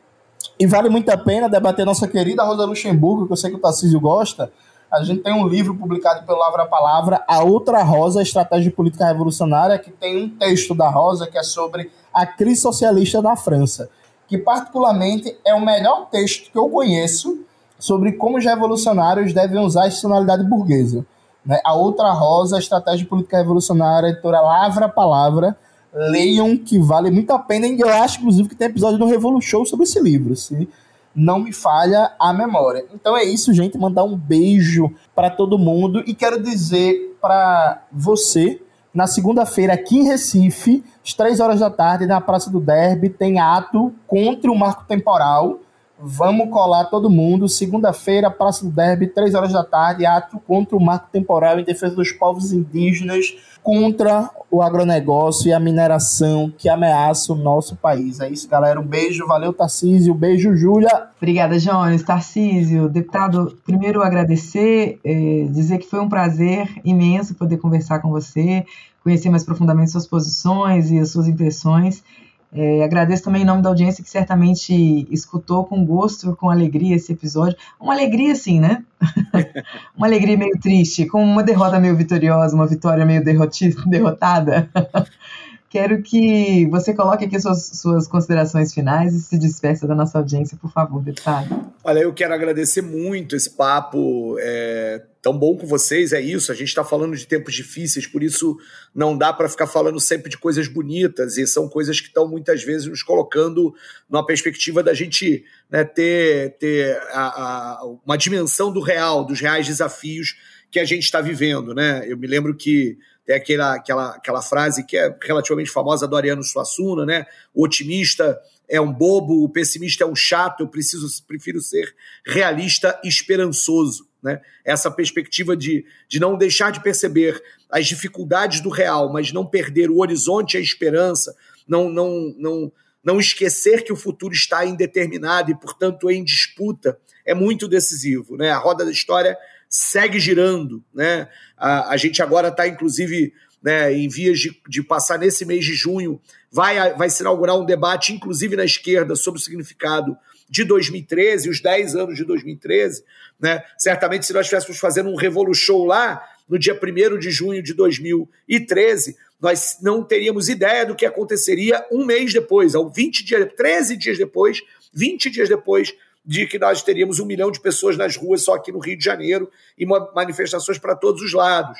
E vale muito a pena debater nossa querida Rosa Luxemburgo, que eu sei que o Tarcísio gosta, a gente tem um livro publicado pelo Lavra Palavra, A Outra Rosa, Estratégia Política Revolucionária, que tem um texto da Rosa que é sobre a crise socialista na França, que particularmente é o melhor texto que eu conheço sobre como os revolucionários devem usar a institucionalidade burguesa. Né? A Outra Rosa, Estratégia Política Revolucionária, editora Lavra Palavra, leiam que vale muito a pena, eu acho, inclusive, que tem episódio no Revolution sobre esse livro. Assim não me falha a memória. Então é isso, gente. Mandar um beijo para todo mundo e quero dizer para você, na segunda-feira aqui em Recife, às três horas da tarde, na Praça do Derby, tem ato contra o marco temporal. Vamos colar todo mundo. Segunda-feira, Praça do Derby, três horas da tarde, ato contra o marco temporal em defesa dos povos indígenas contra o agronegócio e a mineração que ameaça o nosso país. É isso, galera. Um beijo, valeu, Tarcísio. Beijo, Júlia. Obrigada, Jones. Tarcísio, deputado, primeiro agradecer, eh, dizer que foi um prazer imenso poder conversar com você, conhecer mais profundamente suas posições e as suas impressões. É, agradeço também em nome da audiência que certamente escutou com gosto, com alegria esse episódio. Uma alegria, sim, né? uma alegria meio triste, com uma derrota meio vitoriosa, uma vitória meio derrotada. Quero que você coloque aqui suas, suas considerações finais e se despeça da nossa audiência, por favor, deputado. Olha, eu quero agradecer muito esse papo. É tão bom com vocês, é isso. A gente está falando de tempos difíceis, por isso não dá para ficar falando sempre de coisas bonitas, e são coisas que estão muitas vezes nos colocando numa perspectiva da gente né, ter, ter a, a, uma dimensão do real, dos reais desafios que a gente está vivendo. Né? Eu me lembro que tem aquela, aquela, aquela frase que é relativamente famosa do Ariano Suassuna, né? O otimista é um bobo, o pessimista é um chato, eu preciso, prefiro ser realista e esperançoso. Né? Essa perspectiva de, de não deixar de perceber as dificuldades do real, mas não perder o horizonte e a esperança, não, não, não, não esquecer que o futuro está indeterminado e, portanto, em disputa, é muito decisivo. Né? A roda da história segue girando. Né? A, a gente agora está, inclusive, né, em vias de, de passar nesse mês de junho, vai, vai se inaugurar um debate, inclusive na esquerda, sobre o significado de 2013, os 10 anos de 2013, né? Certamente, se nós estivéssemos fazendo um Revolution lá, no dia 1 de junho de 2013, nós não teríamos ideia do que aconteceria um mês depois, ou 20 dias, 13 dias depois, 20 dias depois de que nós teríamos um milhão de pessoas nas ruas só aqui no Rio de Janeiro e manifestações para todos os lados.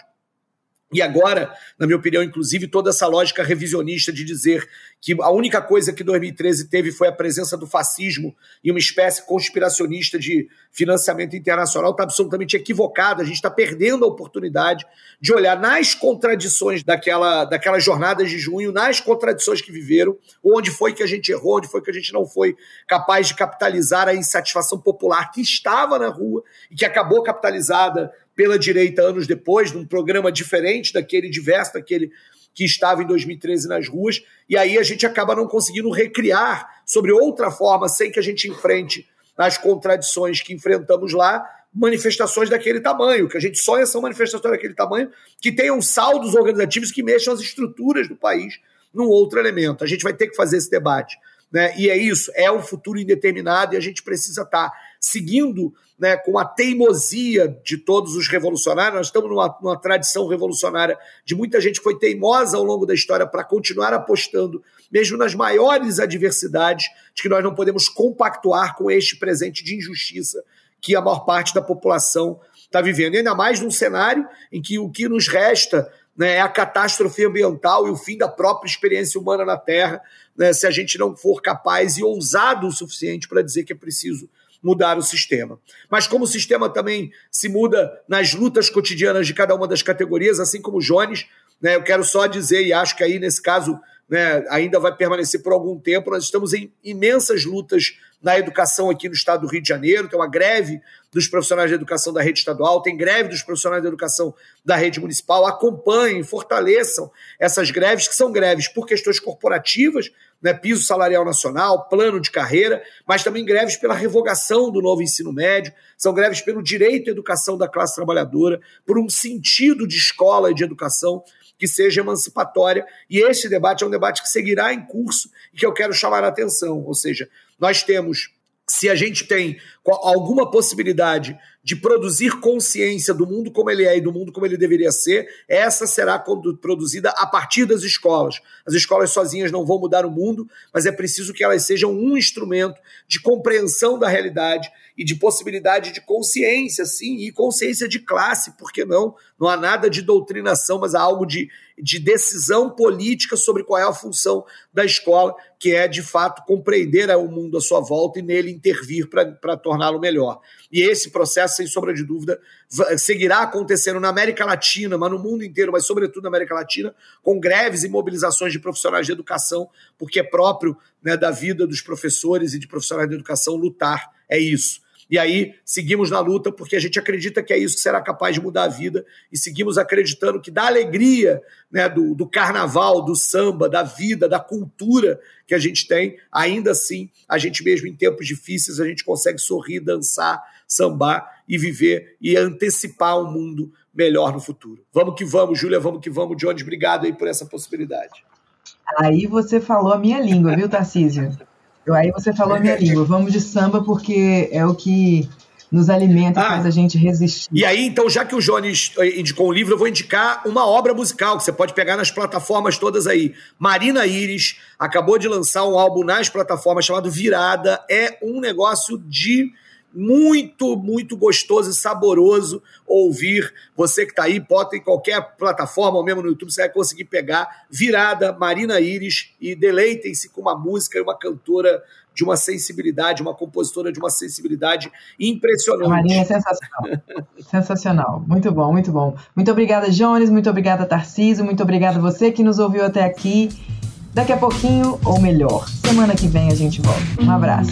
E agora, na minha opinião, inclusive, toda essa lógica revisionista de dizer que a única coisa que 2013 teve foi a presença do fascismo e uma espécie conspiracionista de financiamento internacional está absolutamente equivocada. A gente está perdendo a oportunidade de olhar nas contradições daquela, daquela jornada de junho, nas contradições que viveram, onde foi que a gente errou, onde foi que a gente não foi capaz de capitalizar a insatisfação popular que estava na rua e que acabou capitalizada pela direita anos depois, num programa diferente daquele, diverso daquele que estava em 2013 nas ruas, e aí a gente acaba não conseguindo recriar sobre outra forma, sem que a gente enfrente as contradições que enfrentamos lá, manifestações daquele tamanho, que a gente sonha são manifestações daquele tamanho que tenham saldos organizativos que mexam as estruturas do país num outro elemento. A gente vai ter que fazer esse debate. Né? E é isso, é um futuro indeterminado e a gente precisa estar tá seguindo né, com a teimosia de todos os revolucionários. Nós estamos numa, numa tradição revolucionária de muita gente que foi teimosa ao longo da história para continuar apostando, mesmo nas maiores adversidades, de que nós não podemos compactuar com este presente de injustiça que a maior parte da população está vivendo. E ainda mais num cenário em que o que nos resta né, é a catástrofe ambiental e o fim da própria experiência humana na Terra, né, se a gente não for capaz e ousado o suficiente para dizer que é preciso mudar o sistema. Mas como o sistema também se muda nas lutas cotidianas de cada uma das categorias, assim como o Jones, né, eu quero só dizer, e acho que aí nesse caso né, ainda vai permanecer por algum tempo. Nós estamos em imensas lutas na educação aqui no estado do Rio de Janeiro, tem uma greve dos profissionais de educação da rede estadual, tem greve dos profissionais de educação da rede municipal. Acompanhem, fortaleçam essas greves, que são greves por questões corporativas, né, piso salarial nacional, plano de carreira, mas também greves pela revogação do novo ensino médio, são greves pelo direito à educação da classe trabalhadora, por um sentido de escola e de educação que seja emancipatória. E esse debate é um debate que seguirá em curso e que eu quero chamar a atenção. Ou seja, nós temos, se a gente tem alguma possibilidade de produzir consciência do mundo como ele é e do mundo como ele deveria ser, essa será produzida a partir das escolas. As escolas sozinhas não vão mudar o mundo, mas é preciso que elas sejam um instrumento de compreensão da realidade e de possibilidade de consciência, sim, e consciência de classe, por que não? Não há nada de doutrinação, mas há algo de, de decisão política sobre qual é a função da escola, que é, de fato, compreender o mundo à sua volta e nele intervir para torná-lo melhor. E esse processo, sem sombra de dúvida, seguirá acontecendo na América Latina, mas no mundo inteiro, mas sobretudo na América Latina, com greves e mobilizações de profissionais de educação, porque é próprio né, da vida dos professores e de profissionais de educação lutar. É isso. E aí seguimos na luta porque a gente acredita que é isso que será capaz de mudar a vida e seguimos acreditando que da alegria né, do, do carnaval, do samba, da vida, da cultura que a gente tem, ainda assim, a gente mesmo em tempos difíceis, a gente consegue sorrir, dançar, sambar e viver e antecipar um mundo melhor no futuro. Vamos que vamos, Júlia, vamos que vamos. Jones, obrigado aí por essa possibilidade. Aí você falou a minha língua, viu, Tarcísio? Aí você falou a minha língua. Vamos de samba porque é o que nos alimenta, ah, faz a gente resistir. E aí, então, já que o Jones eh, indicou um livro, eu vou indicar uma obra musical que você pode pegar nas plataformas todas aí. Marina Iris acabou de lançar um álbum nas plataformas chamado Virada. É um negócio de muito, muito gostoso e saboroso ouvir. Você que está aí, pode em qualquer plataforma, ou mesmo no YouTube, você vai conseguir pegar Virada, Marina Iris, e deleitem-se com uma música e uma cantora de uma sensibilidade, uma compositora de uma sensibilidade impressionante. Marina é sensacional. sensacional. Muito bom, muito bom. Muito obrigada, Jones. Muito obrigada, Tarcísio. Muito obrigada você que nos ouviu até aqui. Daqui a pouquinho, ou melhor, semana que vem a gente volta. Um abraço.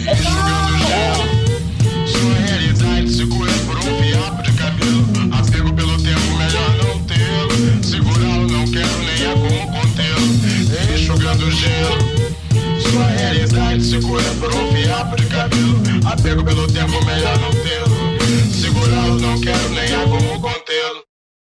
cego pelo tempo, melhor não tê-lo. Segurá-lo, não quero nem água,